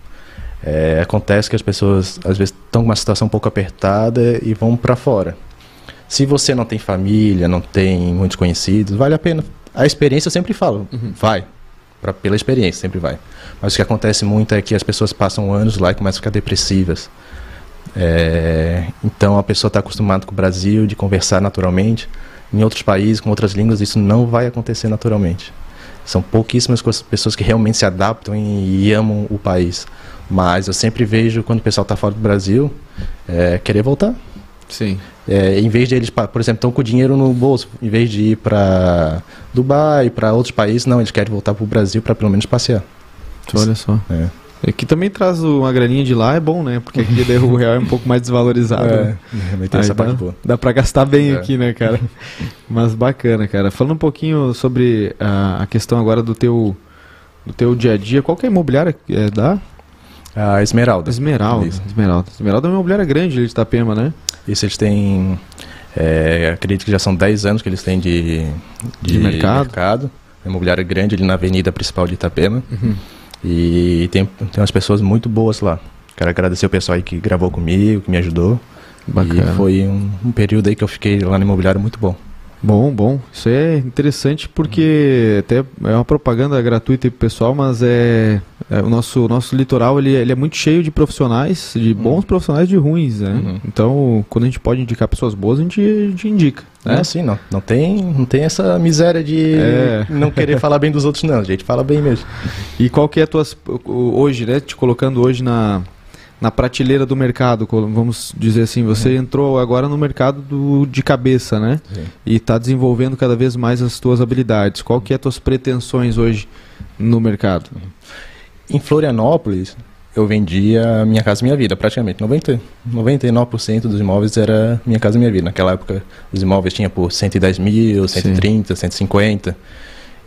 É, acontece que as pessoas às vezes estão com uma situação um pouco apertada e vão para fora. Se você não tem família, não tem muitos conhecidos, vale a pena. A experiência eu sempre falo, uhum. vai. Pra, pela experiência, sempre vai. Mas o que acontece muito é que as pessoas passam anos lá e começam a ficar depressivas. É, então a pessoa está acostumada com o Brasil, de conversar naturalmente. Em outros países, com outras línguas, isso não vai acontecer naturalmente. São pouquíssimas pessoas que realmente se adaptam e, e amam o país. Mas eu sempre vejo quando o pessoal está fora do Brasil é, querer voltar. Sim. É, em vez de eles, por exemplo, estão com o dinheiro no bolso, em vez de ir para Dubai, para outros países, não, eles querem voltar para o Brasil para pelo menos passear. Olha só. É. É que também traz uma graninha de lá, é bom, né? Porque aqui daí o real é um pouco mais desvalorizado. É, né? tem essa parte boa. Dá pra gastar bem é. aqui, né, cara? Mas bacana, cara. Falando um pouquinho sobre a, a questão agora do teu, do teu dia a dia, qual que é a imobiliária é, da? A Esmeralda. Esmeralda. Esmeralda. Esmeralda é uma imobiliária grande ali de Itapema, né? Isso eles têm. É, acredito que já são 10 anos que eles têm de, de, de mercado. mercado. É imobiliária grande ali na avenida principal de Itapema. Uhum. E tem, tem umas pessoas muito boas lá. Quero agradecer o pessoal aí que gravou comigo, que me ajudou. Bacana. E foi um, um período aí que eu fiquei lá no imobiliário muito bom. Bom, bom. Isso é interessante porque até é uma propaganda gratuita aí pro pessoal, mas é, é o nosso, nosso litoral ele, ele é muito cheio de profissionais, de bons Uhum. profissionais e de ruins, né? Uhum. Então, quando a gente pode indicar pessoas boas, a gente, a gente indica. É Né? assim, não. Não tem, não tem essa miséria de É. não querer falar bem dos outros, não. A gente fala bem mesmo. E qual que é a tua hoje, né? Te colocando hoje na, na prateleira do mercado, vamos dizer assim, você Uhum. entrou agora no mercado do, de cabeça, né? Sim. E está desenvolvendo cada vez mais as tuas habilidades. Qual que é as tuas pretensões hoje no mercado? Em Florianópolis, eu vendia Minha Casa Minha Vida, praticamente. 90, 99% dos imóveis era Minha Casa Minha Vida. Naquela época, os imóveis tinham por 110 mil, 130, 150.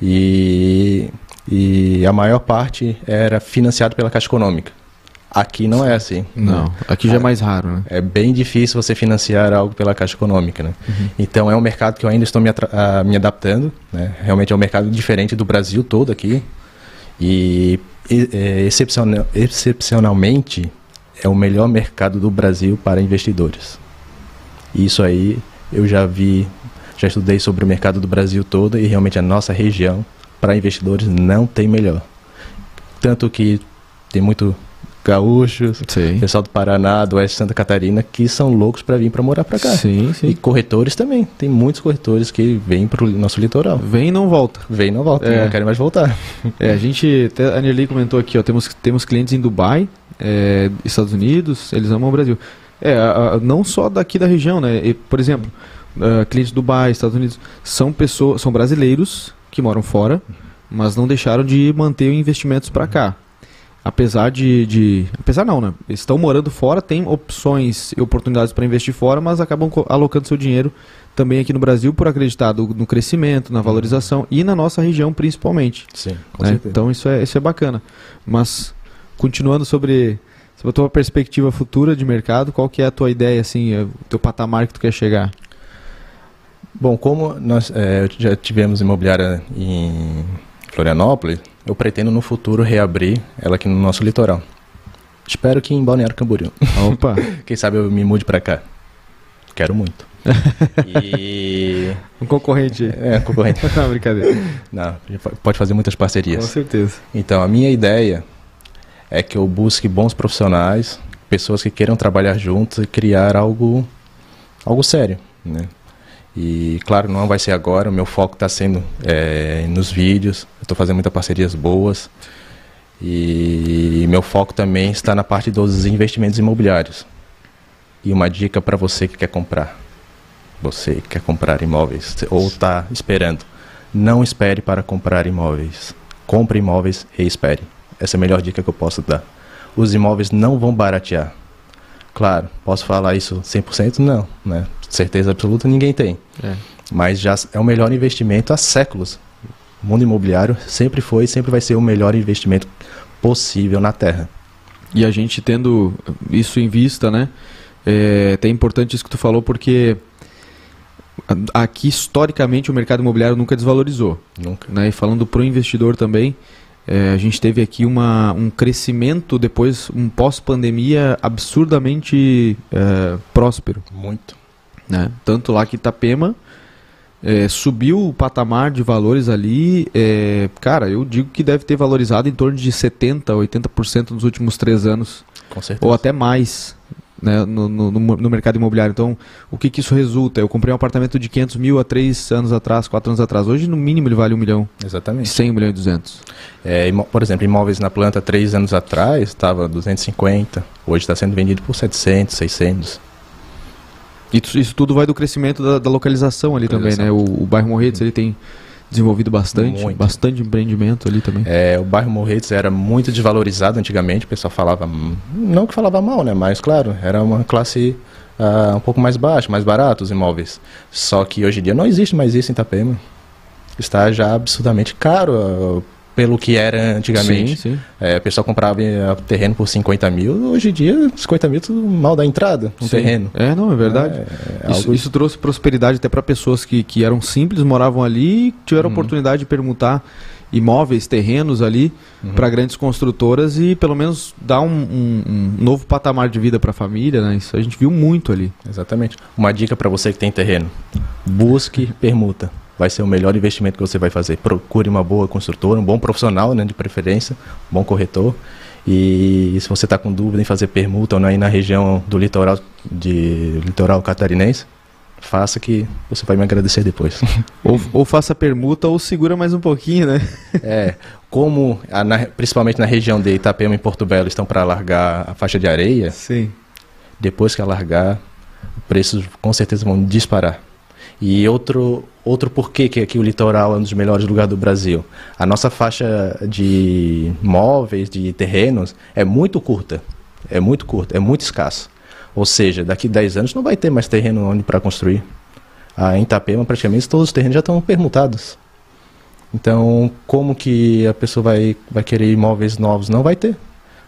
E, e a maior parte era financiado pela Caixa Econômica. Aqui não é assim. Não, aqui já é mais raro, né? É bem difícil você financiar algo pela Caixa Econômica, né? Então é um mercado que eu ainda estou me, ah, me adaptando, né? Realmente é um mercado diferente do Brasil todo aqui. E, e, é, excepciona- excepcionalmente é o melhor mercado do Brasil para investidores. Isso aí eu já vi, já estudei sobre o mercado do Brasil todo e realmente a nossa região para investidores não tem melhor. Tanto que tem muito gaúchos, Sim. pessoal do Paraná, do Oeste de Santa Catarina, que são loucos para vir para morar para cá. Sim, E sim. corretores também. Tem muitos corretores que vêm para o nosso litoral. Vem e não volta. Vem e não volta, É. não querem mais voltar. É, a gente, até a Nerli comentou aqui, ó, temos, temos clientes em Dubai, é, Estados Unidos, eles amam o Brasil. É, a- a- não só daqui da região, né? E, por exemplo, ah, clientes de Dubai, Estados Unidos, são pessoas, são brasileiros que moram fora, mas não deixaram de manter investimentos para cá. Apesar de, de- Apesar não, né? Estão morando fora, têm opções e oportunidades para investir fora, mas acabam alocando seu dinheiro também aqui no Brasil por acreditar do- no crescimento, na valorização e na nossa região principalmente. Sim, né? Então isso é, isso é bacana. Mas continuando sobre, sobre a tua perspectiva futura de mercado, qual que é a tua ideia, assim, é o teu patamar que tu quer chegar? Bom, como nós eh, já tivemos imobiliária em Florianópolis, eu pretendo no futuro reabrir ela aqui no nosso litoral. Espero que em Balneário Camboriú. Opa, Quem sabe eu me mude para cá. Quero muito. e um concorrente é concorrente. Não, brincadeira. Não, pode fazer muitas Com parcerias. certeza. Então, a minha ideia é que eu busque bons profissionais, pessoas que queiram trabalhar juntos e criar algo, algo sério, né? E, claro, não vai ser agora, o meu foco está sendo é, nos vídeos, estou fazendo muitas parcerias boas. E meu foco também está na parte dos investimentos imobiliários. E uma dica para você que quer comprar. Você que quer comprar imóveis ou está esperando. Não espere para comprar imóveis. Compre imóveis e espere. Essa é a melhor dica que eu posso dar. Os imóveis não vão baratear. Claro, posso falar isso 100%? Não, né? Certeza absoluta ninguém tem. É. Mas já é o melhor investimento há séculos. O mundo imobiliário sempre foi e sempre vai ser o melhor investimento possível na Terra. E a gente tendo isso em vista, né? É até importante isso que tu falou, porque aqui, historicamente, o mercado imobiliário nunca desvalorizou. Nunca. né? E falando para o investidor também, é, a gente teve aqui uma, um crescimento depois, um pós-pandemia absurdamente é, próspero. Muito. Né? Tanto lá que Itapema é, subiu o patamar de valores ali. é, cara, eu digo que deve ter valorizado em torno de 70%, 80% nos últimos três anos Com certeza. ou até mais né, no, no, no- mercado imobiliário. Então, o que, que isso resulta? Eu comprei um apartamento de 500 mil há três anos atrás, quatro anos atrás. Hoje, no mínimo, ele vale um milhão. Exatamente. 100 milhões e 200. É, por exemplo, imóveis na planta três anos atrás estava 250, hoje está sendo vendido por 700, 600. Isso, isso tudo vai do crescimento da, da localização ali também, né? O, o bairro Morretes ele tem desenvolvido bastante, Muito. bastante empreendimento ali também. É, o bairro Morretes era muito desvalorizado antigamente, o pessoal falava, não que falava mal, né? Mas claro, era uma classe ah, um pouco mais baixa, mais barato os imóveis. Só que hoje em dia não existe mais isso em Itapema. Está já absurdamente caro ah, pelo que era antigamente. Sim, sim. É, o pessoal comprava eh, terreno por 50 mil, hoje em dia 50 mil mal da entrada, um Sim. terreno. É, não, é verdade. É, isso, algo- isso trouxe prosperidade até para pessoas que, que eram simples, moravam ali e tiveram Uhum. oportunidade de permutar imóveis, terrenos ali Uhum. para grandes construtoras e pelo menos dar um, um- um novo patamar de vida para a família, né? Isso a gente viu muito ali. Exatamente. Uma dica para você que tem terreno. busque permuta. Vai ser o melhor investimento que você vai fazer. Procure uma boa construtora, um bom profissional, né, de preferência, um bom corretor. E se você está com dúvida em fazer permuta ou não aí na região do litoral de litoral catarinense, faça que você vai me agradecer depois. Ou, ou faça permuta ou segura mais um pouquinho, né? É, como a, na, principalmente na região de Itapema e Porto Belo estão para alargar a faixa de areia, Sim. depois que alargar, preços com certeza vão disparar. E outro, outro porquê que aqui o litoral é um dos melhores lugares do Brasil. A nossa faixa de móveis, de terrenos, é muito curta. É muito curta, é muito escasso. Ou seja, daqui a 10 anos não vai ter mais terreno onde para construir. Ah, em Itapema, praticamente todos os terrenos já estão permutados. Então, como que a pessoa vai, vai querer imóveis novos? Não vai ter.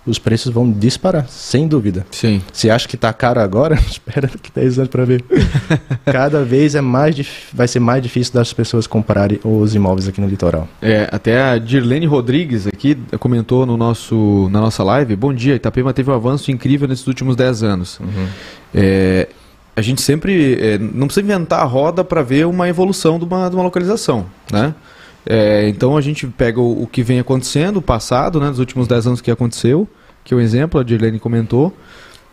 Os preços vão disparar, sem dúvida. Sim. Se acha que está caro agora, espera daqui 10 anos para ver. Cada vez é mais vai ser mais difícil das pessoas comprarem os imóveis aqui no litoral. É, até a Dirlene Rodrigues aqui comentou no nosso, na nossa live. Bom dia, Itapema teve um avanço incrível nesses últimos 10 anos. Uhum. É, a gente sempre é, não precisa inventar a roda para ver uma evolução de uma, de uma localização, né? É, então a gente pega o, o, que vem acontecendo, o passado, né, dos últimos 10 anos que aconteceu, que é o um exemplo, a Dirlene comentou,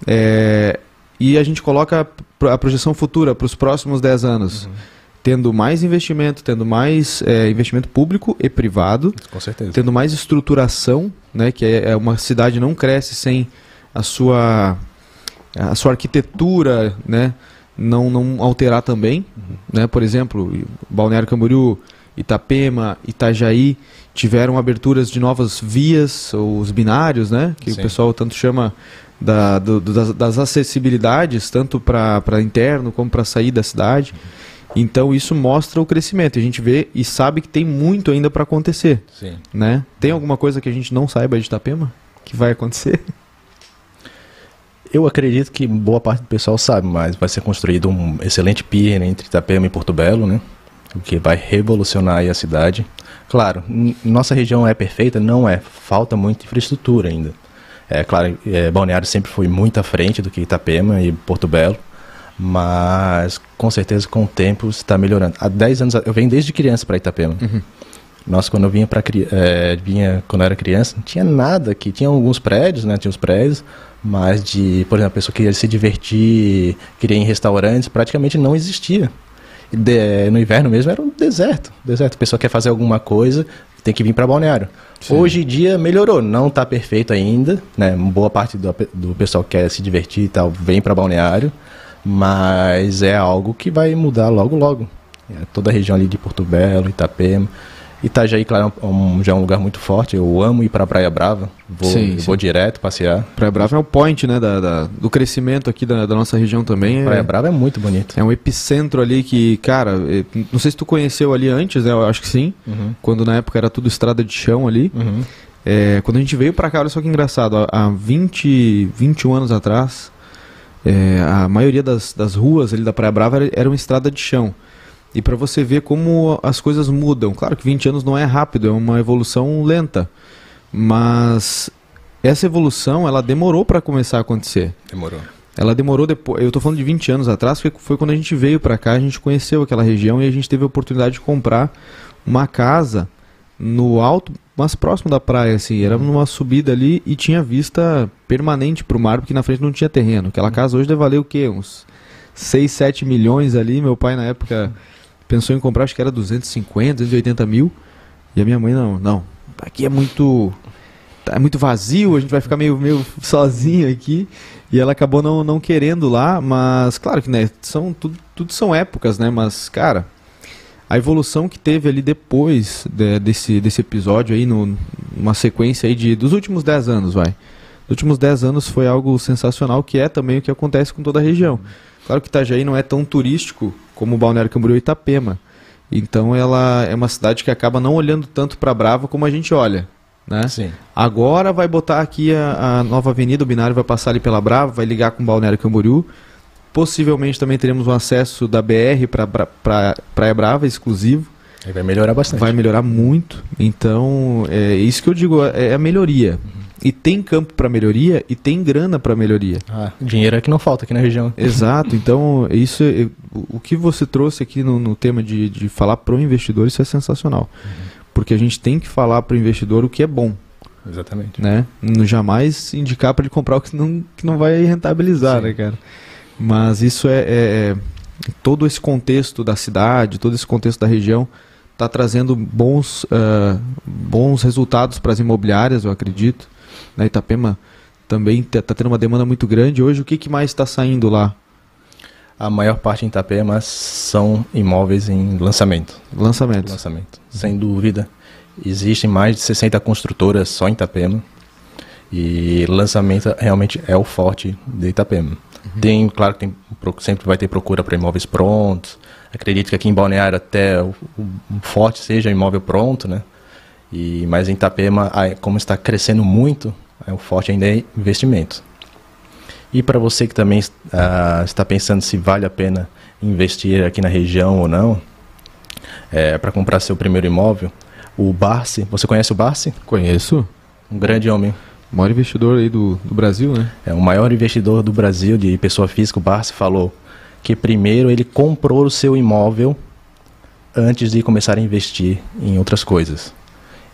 é, e a gente coloca a projeção futura para os próximos 10 anos. Uhum. Tendo mais investimento, tendo mais é, investimento público e privado, Com certeza. tendo mais estruturação, né, que é, é uma cidade não cresce sem a sua a sua arquitetura, né, não, não alterar também, uhum. né? Por exemplo, Balneário Camboriú Itapema, Itajaí tiveram aberturas de novas vias, os binários, né? Que Sim. o pessoal tanto chama da, do, das, das, acessibilidades, tanto para interno como para sair da cidade. Então isso mostra o crescimento. A gente vê e sabe que tem muito ainda para acontecer. Sim. Né? Tem alguma coisa que a gente não saiba de Itapema que vai acontecer? Eu acredito que boa parte do pessoal sabe, mas vai ser construído um excelente pier entre Itapema e Porto Belo, né? O que vai revolucionar a cidade. Claro, nossa região é perfeita? Não é. Falta muita infraestrutura ainda. É claro, é, Balneário sempre foi muito à frente do que Itapema e Porto Belo, mas com certeza com o tempo está melhorando. Há 10 anos, eu venho desde criança para Itapema. Uhum. Nossa, quando eu vinha para é, vinha quando eu era criança, não tinha nada aqui. Tinha alguns prédios, né? Tinha os prédios, mas de, por exemplo, a pessoa queria se divertir, queria ir em restaurantes, praticamente não existia de, no inverno mesmo era um deserto. Deserto. A pessoa quer fazer alguma coisa, tem que vir para Balneário. Sim. Hoje em dia melhorou, não está perfeito ainda, né? Boa parte do, do pessoal que quer se divertir e tal vem para Balneário, mas é algo que vai mudar logo logo. É, toda a região ali de Porto Belo, Itapema, Itajaí, claro, é um, já é um lugar muito forte. Eu amo ir para Praia Brava. Vou, sim, sim. vou direto passear. Praia Brava é o point, né, da, da do crescimento aqui da, da, nossa região também. Praia é, Brava é muito bonito. É um epicentro ali que, cara, é, não sei se tu conheceu ali antes, né? Eu acho que sim. Uhum. Quando na época era tudo estrada de chão ali. Uhum. É, quando a gente veio para cá, olha só que engraçado. Há 20, 21 anos atrás, é, a maioria das, das ruas ali da Praia Brava era, era uma estrada de chão. E para você ver como as coisas mudam. Claro que 20 anos não é rápido, é uma evolução lenta. Mas essa evolução, ela demorou para começar a acontecer. Demorou. Ela demorou depois. Eu estou falando de 20 anos atrás, foi, foi quando a gente veio para cá, a gente conheceu aquela região e a gente teve a oportunidade de comprar uma casa no alto, mas próximo da praia, assim. Era numa subida ali e tinha vista permanente para o mar, porque na frente não tinha terreno. Aquela casa hoje deve valer o quê? Uns 6, 7 milhões ali. Meu pai, na época, pensou em comprar, acho que era 250, 280 mil. E a minha mãe, não, não. Aqui é muito. É muito vazio, a gente vai ficar meio, meio sozinho aqui. E ela acabou não, não querendo lá, mas claro que né, são, tudo, tudo são épocas, né? Mas, cara, a evolução que teve ali depois de, desse, desse episódio aí, no, sequência aí de, dos últimos 10 anos, vai. Últimos 10 anos foi algo sensacional, que é também o que acontece com toda a região. Claro que Itajaí não é tão turístico como Balneário Camboriú e Itapema. Então ela é uma cidade que acaba não olhando tanto para Brava como a gente olha. Né? Sim. Agora vai botar aqui a, a, nova avenida, o binário vai passar ali pela Brava, vai ligar com Balneário Camboriú. Possivelmente também teremos um acesso da BR para Praia Brava exclusivo. Aí vai melhorar bastante. Vai melhorar muito. Então, é isso que eu digo, é, é a melhoria. E tem campo para melhoria e tem grana para melhoria. Ah, dinheiro é que não falta aqui na região. Exato. Então, isso é, o que você trouxe aqui no, no tema de, de falar para o investidor, isso é sensacional. Uhum. Porque a gente tem que falar para o investidor o que é bom. Exatamente. Né? Jamais indicar para ele comprar o que não, que não vai rentabilizar, Sim. né, cara? Mas isso é, é, é, todo esse contexto da cidade, todo esse contexto da região está trazendo bons, uh, bons resultados para as imobiliárias, eu acredito. Na Itapema também está tendo uma demanda muito grande. Hoje, o que, que mais está saindo lá? A maior parte em Itapema são imóveis em lançamento. Lançamento. Lançamento, sem dúvida. Existem mais de 60 construtoras só em Itapema. E lançamento realmente é o forte de Itapema. Uhum. Tem, claro que tem, sempre vai ter procura para imóveis prontos. Acredito que aqui em Balneário até o, o, forte seja imóvel pronto, né? E, mas em Itapema, como está crescendo muito, é, o forte ainda é investimento. E para você que também uh, está pensando se vale a pena investir aqui na região ou não, é, para comprar seu primeiro imóvel, o Barsi, você conhece o Barsi? Conheço. Um grande homem. O maior investidor aí do, do Brasil, né? É, o maior investidor do Brasil de pessoa física, o Barsi, falou que primeiro ele comprou o seu imóvel antes de começar a investir em outras coisas.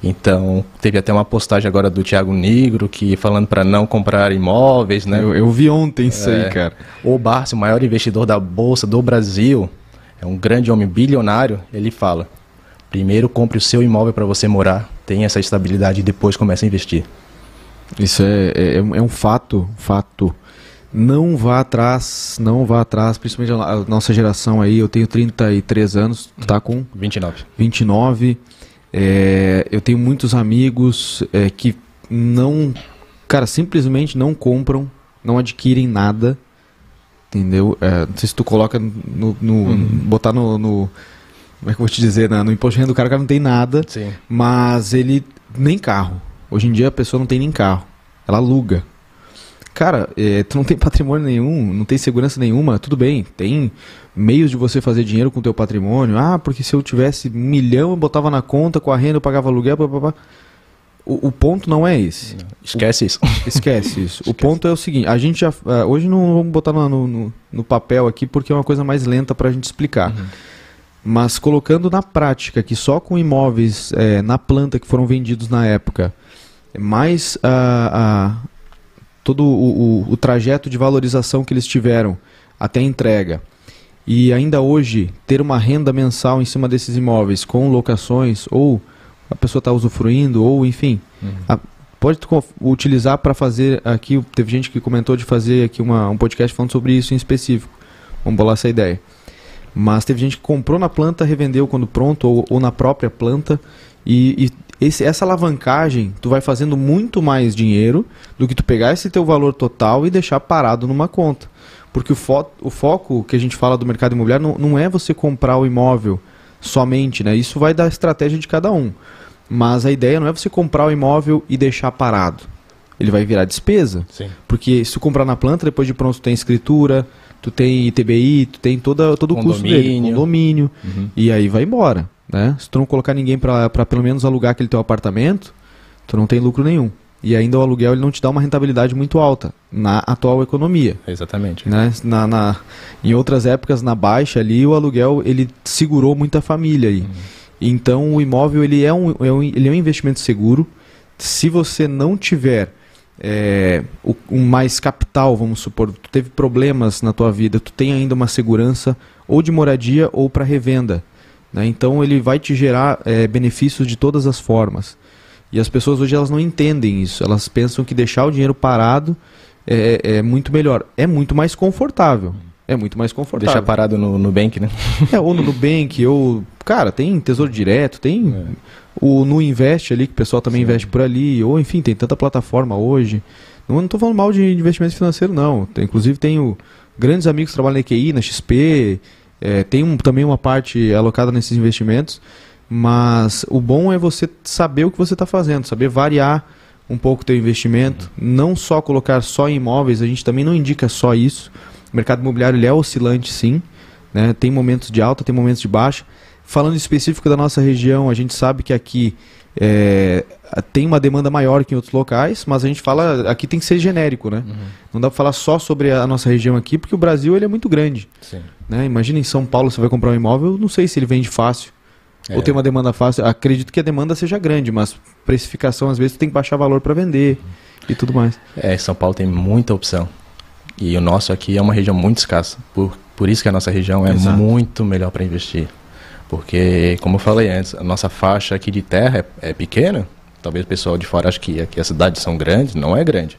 Então, teve até uma postagem agora do Thiago Negro que falando para não comprar imóveis, né? Eu, eu vi ontem isso é, aí, cara. O Barsi, o maior investidor da bolsa do Brasil, é um grande homem bilionário, ele fala: primeiro compre o seu imóvel para você morar, tenha essa estabilidade e depois comece a investir. Isso é, é, é um fato, fato. Não vá atrás, não vá atrás, principalmente a nossa geração aí, eu tenho 33 anos, tu tá com? 29. 29. É, eu tenho muitos amigos é, que não, cara, simplesmente não compram, não adquirem nada, entendeu? É, não sei se tu coloca no, no uhum. botar no, no, como é que eu vou te dizer, no imposto de renda do cara, o cara não tem nada, Sim. mas ele nem carro. Hoje em dia a pessoa não tem nem carro, ela aluga. Cara, é, tu não tem patrimônio nenhum, não tem segurança nenhuma, tudo bem, tem meios de você fazer dinheiro com o teu patrimônio. Ah, porque se eu tivesse um milhão eu botava na conta, com a renda eu pagava aluguel, blá, blá, blá. O, o, ponto não é esse. Esquece isso. Esquece isso. Esquece. O ponto é o seguinte: a gente já. Uh, hoje não vamos botar no, no, no, papel aqui porque é uma coisa mais lenta para a gente explicar. Uhum. Mas colocando na prática que só com imóveis é, na planta que foram vendidos na época, mais a, a todo o, o, o trajeto de valorização que eles tiveram até a entrega, e ainda hoje ter uma renda mensal em cima desses imóveis com locações ou a pessoa está usufruindo ou enfim uhum. a, pode utilizar para fazer aqui teve gente que comentou de fazer aqui uma, um podcast falando sobre isso em específico vamos bolar essa ideia mas teve gente que comprou na planta revendeu quando pronto ou, ou na própria planta e, e esse, essa alavancagem, tu vai fazendo muito mais dinheiro do que tu pegar esse teu valor total e deixar parado numa conta. Porque o, fo o foco que a gente fala do mercado imobiliário não, não é você comprar o imóvel somente, né? Isso vai da estratégia de cada um. Mas a ideia não é você comprar o imóvel e deixar parado. Ele vai virar despesa. Sim. Porque se tu comprar na planta, depois de pronto tu tem escritura, tu tem ITBI, tu tem toda, todo o custo dele, condomínio, uhum. e aí vai embora. Né? Se tu não colocar ninguém para pelo menos alugar aquele teu apartamento, tu não tem lucro nenhum. E ainda o aluguel ele não te dá uma rentabilidade muito alta na atual economia. Exatamente. Né? Na, na, em outras épocas, na baixa ali, o aluguel ele segurou muita família aí. Uhum. Então o imóvel ele é, um, é um, ele é um investimento seguro. Se você não tiver é, o, um mais capital, vamos supor, tu teve problemas na tua vida, tu tem ainda uma segurança ou de moradia ou para revenda. Né? Então ele vai te gerar é, benefícios de todas as formas. E as pessoas hoje elas não entendem isso. Elas pensam que deixar o dinheiro parado é, é muito melhor. É muito mais confortável. É muito mais confortável. Deixar parado no Nubank, né? É, ou no Nubank, ou. Cara, tem Tesouro Direto, tem é. o No Invest ali, que o pessoal também Sim. investe por ali. Ou enfim, tem tanta plataforma hoje. Não estou falando mal de investimento financeiro, não. Tem, inclusive tenho grandes amigos que trabalham na EQI, na XP, é, tem um, também uma parte alocada nesses investimentos, mas o bom é você saber o que você está fazendo, saber variar um pouco o teu investimento, não só colocar só em imóveis, a gente também não indica só isso. O mercado imobiliário ele é oscilante sim, né? tem momentos de alta, tem momentos de baixa. Falando específico da nossa região, a gente sabe que aqui é, tem uma demanda maior que em outros locais, mas a gente fala, aqui tem que ser genérico, né? Uhum. Não dá para falar só sobre a nossa região aqui, porque o Brasil ele é muito grande. Sim. Né? Imagina em São Paulo você vai comprar um imóvel, não sei se ele vende fácil. É. Ou tem uma demanda fácil. Acredito que a demanda seja grande, mas precificação às vezes tem que baixar valor para vender e tudo mais. É, São Paulo tem muita opção. E o nosso aqui é uma região muito escassa. Por, por isso que a nossa região é Exato. muito melhor para investir. Porque, como eu falei antes, a nossa faixa aqui de terra é, é pequena. Talvez o pessoal de fora ache que aqui as cidades são grandes. Não é grande.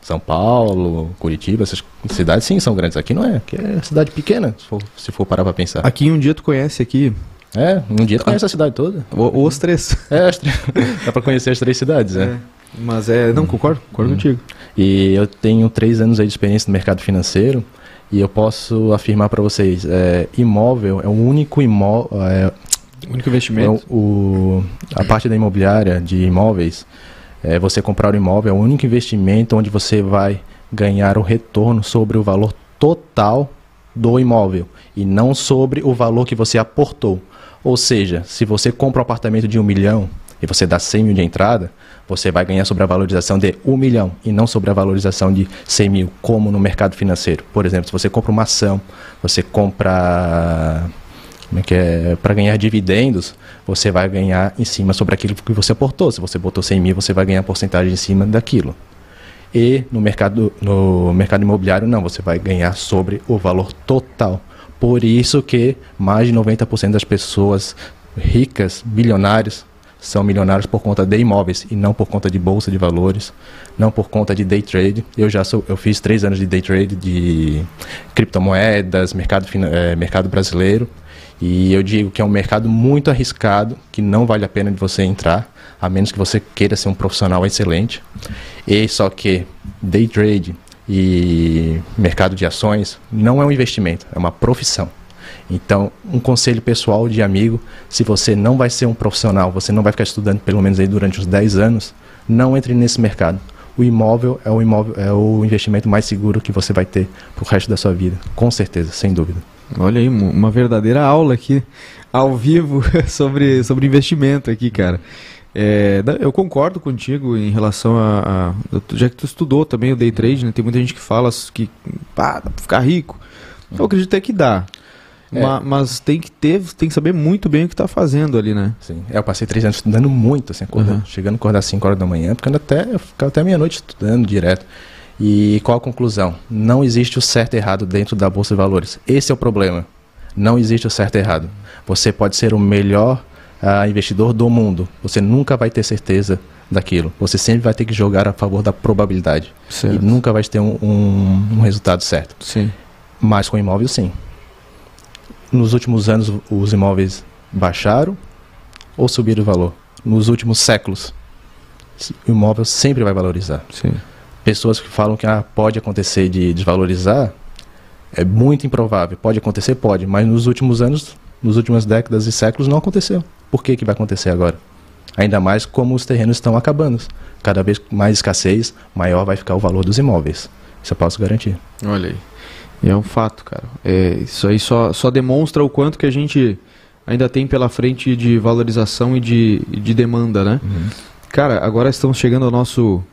São Paulo, Curitiba, essas cidades sim são grandes. Aqui não é, aqui é cidade pequena, se for, se for parar para pensar. Aqui um dia tu conhece aqui. É, um dia tu conhece a cidade toda. Ou, os três. É, as três. dá para conhecer as três cidades, é. é. Mas é, não, concordo, concordo hum. contigo. E eu tenho três anos de experiência no mercado financeiro e eu posso afirmar para vocês, é, imóvel é o único imóvel, é, o único investimento. É o, a parte da imobiliária de imóveis, é, você comprar o imóvel é o único investimento onde você vai ganhar o retorno sobre o valor total do imóvel e não sobre o valor que você aportou. Ou seja, se você compra um apartamento de um milhão e você dá 100 mil de entrada, você vai ganhar sobre a valorização de 1 milhão e não sobre a valorização de 100 mil, como no mercado financeiro. Por exemplo, se você compra uma ação, você compra como é que é, para ganhar dividendos, você vai ganhar em cima sobre aquilo que você aportou. Se você botou 100 mil, você vai ganhar porcentagem em cima daquilo. E no mercado, no mercado imobiliário, não, você vai ganhar sobre o valor total. Por isso que mais de 90% das pessoas ricas, bilionários, são milionários por conta de imóveis e não por conta de bolsa de valores, não por conta de day trade. Eu já sou, eu fiz três anos de day trade de criptomoedas, mercado, é, mercado brasileiro e eu digo que é um mercado muito arriscado, que não vale a pena de você entrar, a menos que você queira ser um profissional excelente. E só que day trade e mercado de ações não é um investimento, é uma profissão. Então, um conselho pessoal de amigo, se você não vai ser um profissional, você não vai ficar estudando pelo menos aí durante os 10 anos, não entre nesse mercado. O imóvel é o, imóvel, é o investimento mais seguro que você vai ter para o resto da sua vida, com certeza, sem dúvida. Olha aí, uma verdadeira aula aqui, ao vivo, sobre, sobre investimento aqui, cara. É, eu concordo contigo em relação a, a, Já que tu estudou também o day trade, né? Tem muita gente que fala que pá, dá pra ficar rico. Eu acredito até que dá. É. Mas, mas, tem que ter, tem que saber muito bem o que está fazendo ali, né? Sim. É, eu passei três anos estudando muito, assim, acordando, uhum. chegando a acordar às 5 horas da manhã, ficando até, eu ficava até meia-noite estudando direto. E qual a conclusão? Não existe o certo e errado dentro da Bolsa de Valores. Esse é o problema. Não existe o certo e errado. Você pode ser o melhor uh, investidor do mundo. Você nunca vai ter certeza daquilo. Você sempre vai ter que jogar a favor da probabilidade. Certo. E nunca vai ter um, um, um resultado certo. Sim. Mas com imóvel, sim nos últimos anos os imóveis baixaram ou subiram o valor? Nos últimos séculos, o imóvel sempre vai valorizar. Sim. Pessoas que falam que ah, pode acontecer de desvalorizar, é muito improvável. Pode acontecer? Pode, mas nos últimos anos, nos últimas décadas e séculos não aconteceu. Por que, que vai acontecer agora? Ainda mais como os terrenos estão acabando. Cada vez mais escassez, maior vai ficar o valor dos imóveis. Isso eu posso garantir. Olha aí. É um fato, cara. É, isso aí só, só demonstra o quanto que a gente ainda tem pela frente de valorização e de, de demanda, né? Uhum. Cara, agora estamos chegando ao nosso,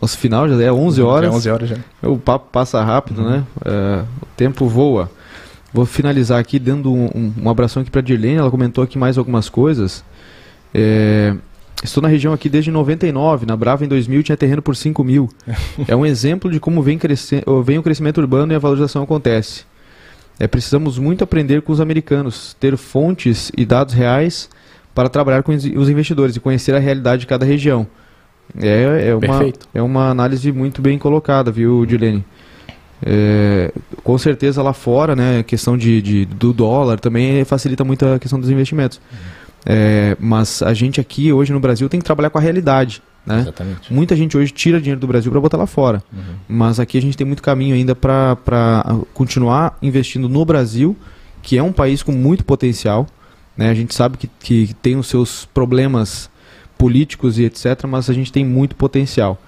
nosso final, já é 11 horas. Já é 11 horas já. O papo passa rápido, uhum. né? É, o tempo voa. Vou finalizar aqui dando um, um, um abração aqui para a Dirlene, ela comentou aqui mais algumas coisas. É, Estou na região aqui desde 99, na Brava em 2000 tinha terreno por 5 mil. É um exemplo de como vem, vem o crescimento urbano e a valorização acontece. É, precisamos muito aprender com os americanos, ter fontes e dados reais para trabalhar com os investidores e conhecer a realidade de cada região. É, é, uma, é uma análise muito bem colocada, viu, Dilene? É, com certeza lá fora, né, a questão de, de, do dólar também facilita muito a questão dos investimentos. É, mas a gente aqui hoje no Brasil tem que trabalhar com a realidade. Né? Exatamente. Muita gente hoje tira dinheiro do Brasil para botar lá fora. Uhum. Mas aqui a gente tem muito caminho ainda para continuar investindo no Brasil, que é um país com muito potencial. Né? A gente sabe que, que tem os seus problemas políticos e etc., mas a gente tem muito potencial.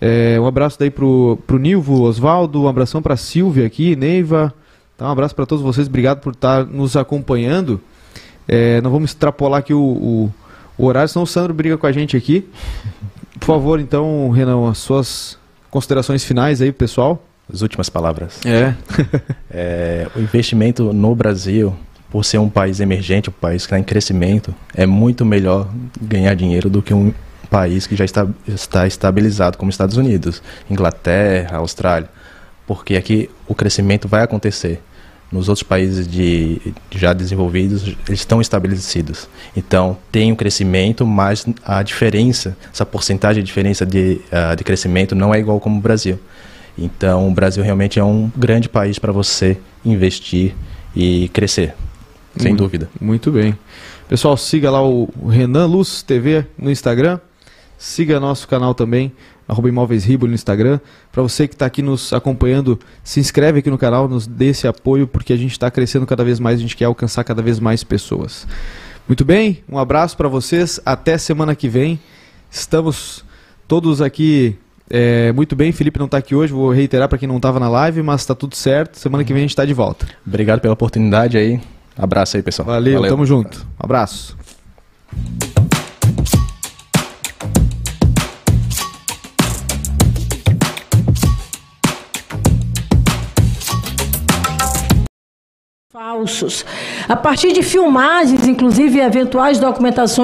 É, um abraço daí pro, pro Nilvo, Oswaldo, um abração para Silvia aqui, Neiva. Tá, um abraço para todos vocês, obrigado por estar nos acompanhando. É, não vamos extrapolar aqui o, o, o horário, senão o Sandro briga com a gente aqui. Por favor, então, Renan, as suas considerações finais aí, pessoal. As últimas palavras. É. é. O investimento no Brasil, por ser um país emergente, um país que está em crescimento, é muito melhor ganhar dinheiro do que um país que já está, está estabilizado, como Estados Unidos, Inglaterra, Austrália. Porque aqui o crescimento vai acontecer. Nos outros países de, já desenvolvidos, eles estão estabelecidos. Então, tem um crescimento, mas a diferença, essa porcentagem de diferença de, uh, de crescimento não é igual como o Brasil. Então, o Brasil realmente é um grande país para você investir e crescer, sem muito, dúvida. Muito bem. Pessoal, siga lá o Renan Luz TV no Instagram. Siga nosso canal também, arroba Imóveis Ribo no Instagram. Para você que está aqui nos acompanhando, se inscreve aqui no canal, nos dê esse apoio, porque a gente está crescendo cada vez mais, a gente quer alcançar cada vez mais pessoas. Muito bem, um abraço para vocês, até semana que vem. Estamos todos aqui é, muito bem, Felipe não está aqui hoje, vou reiterar para quem não estava na live, mas está tudo certo. Semana que vem a gente está de volta. Obrigado pela oportunidade aí. Abraço aí, pessoal. Valeu, Valeu. tamo junto. Um abraço. Falsos. A partir de filmagens, inclusive eventuais documentações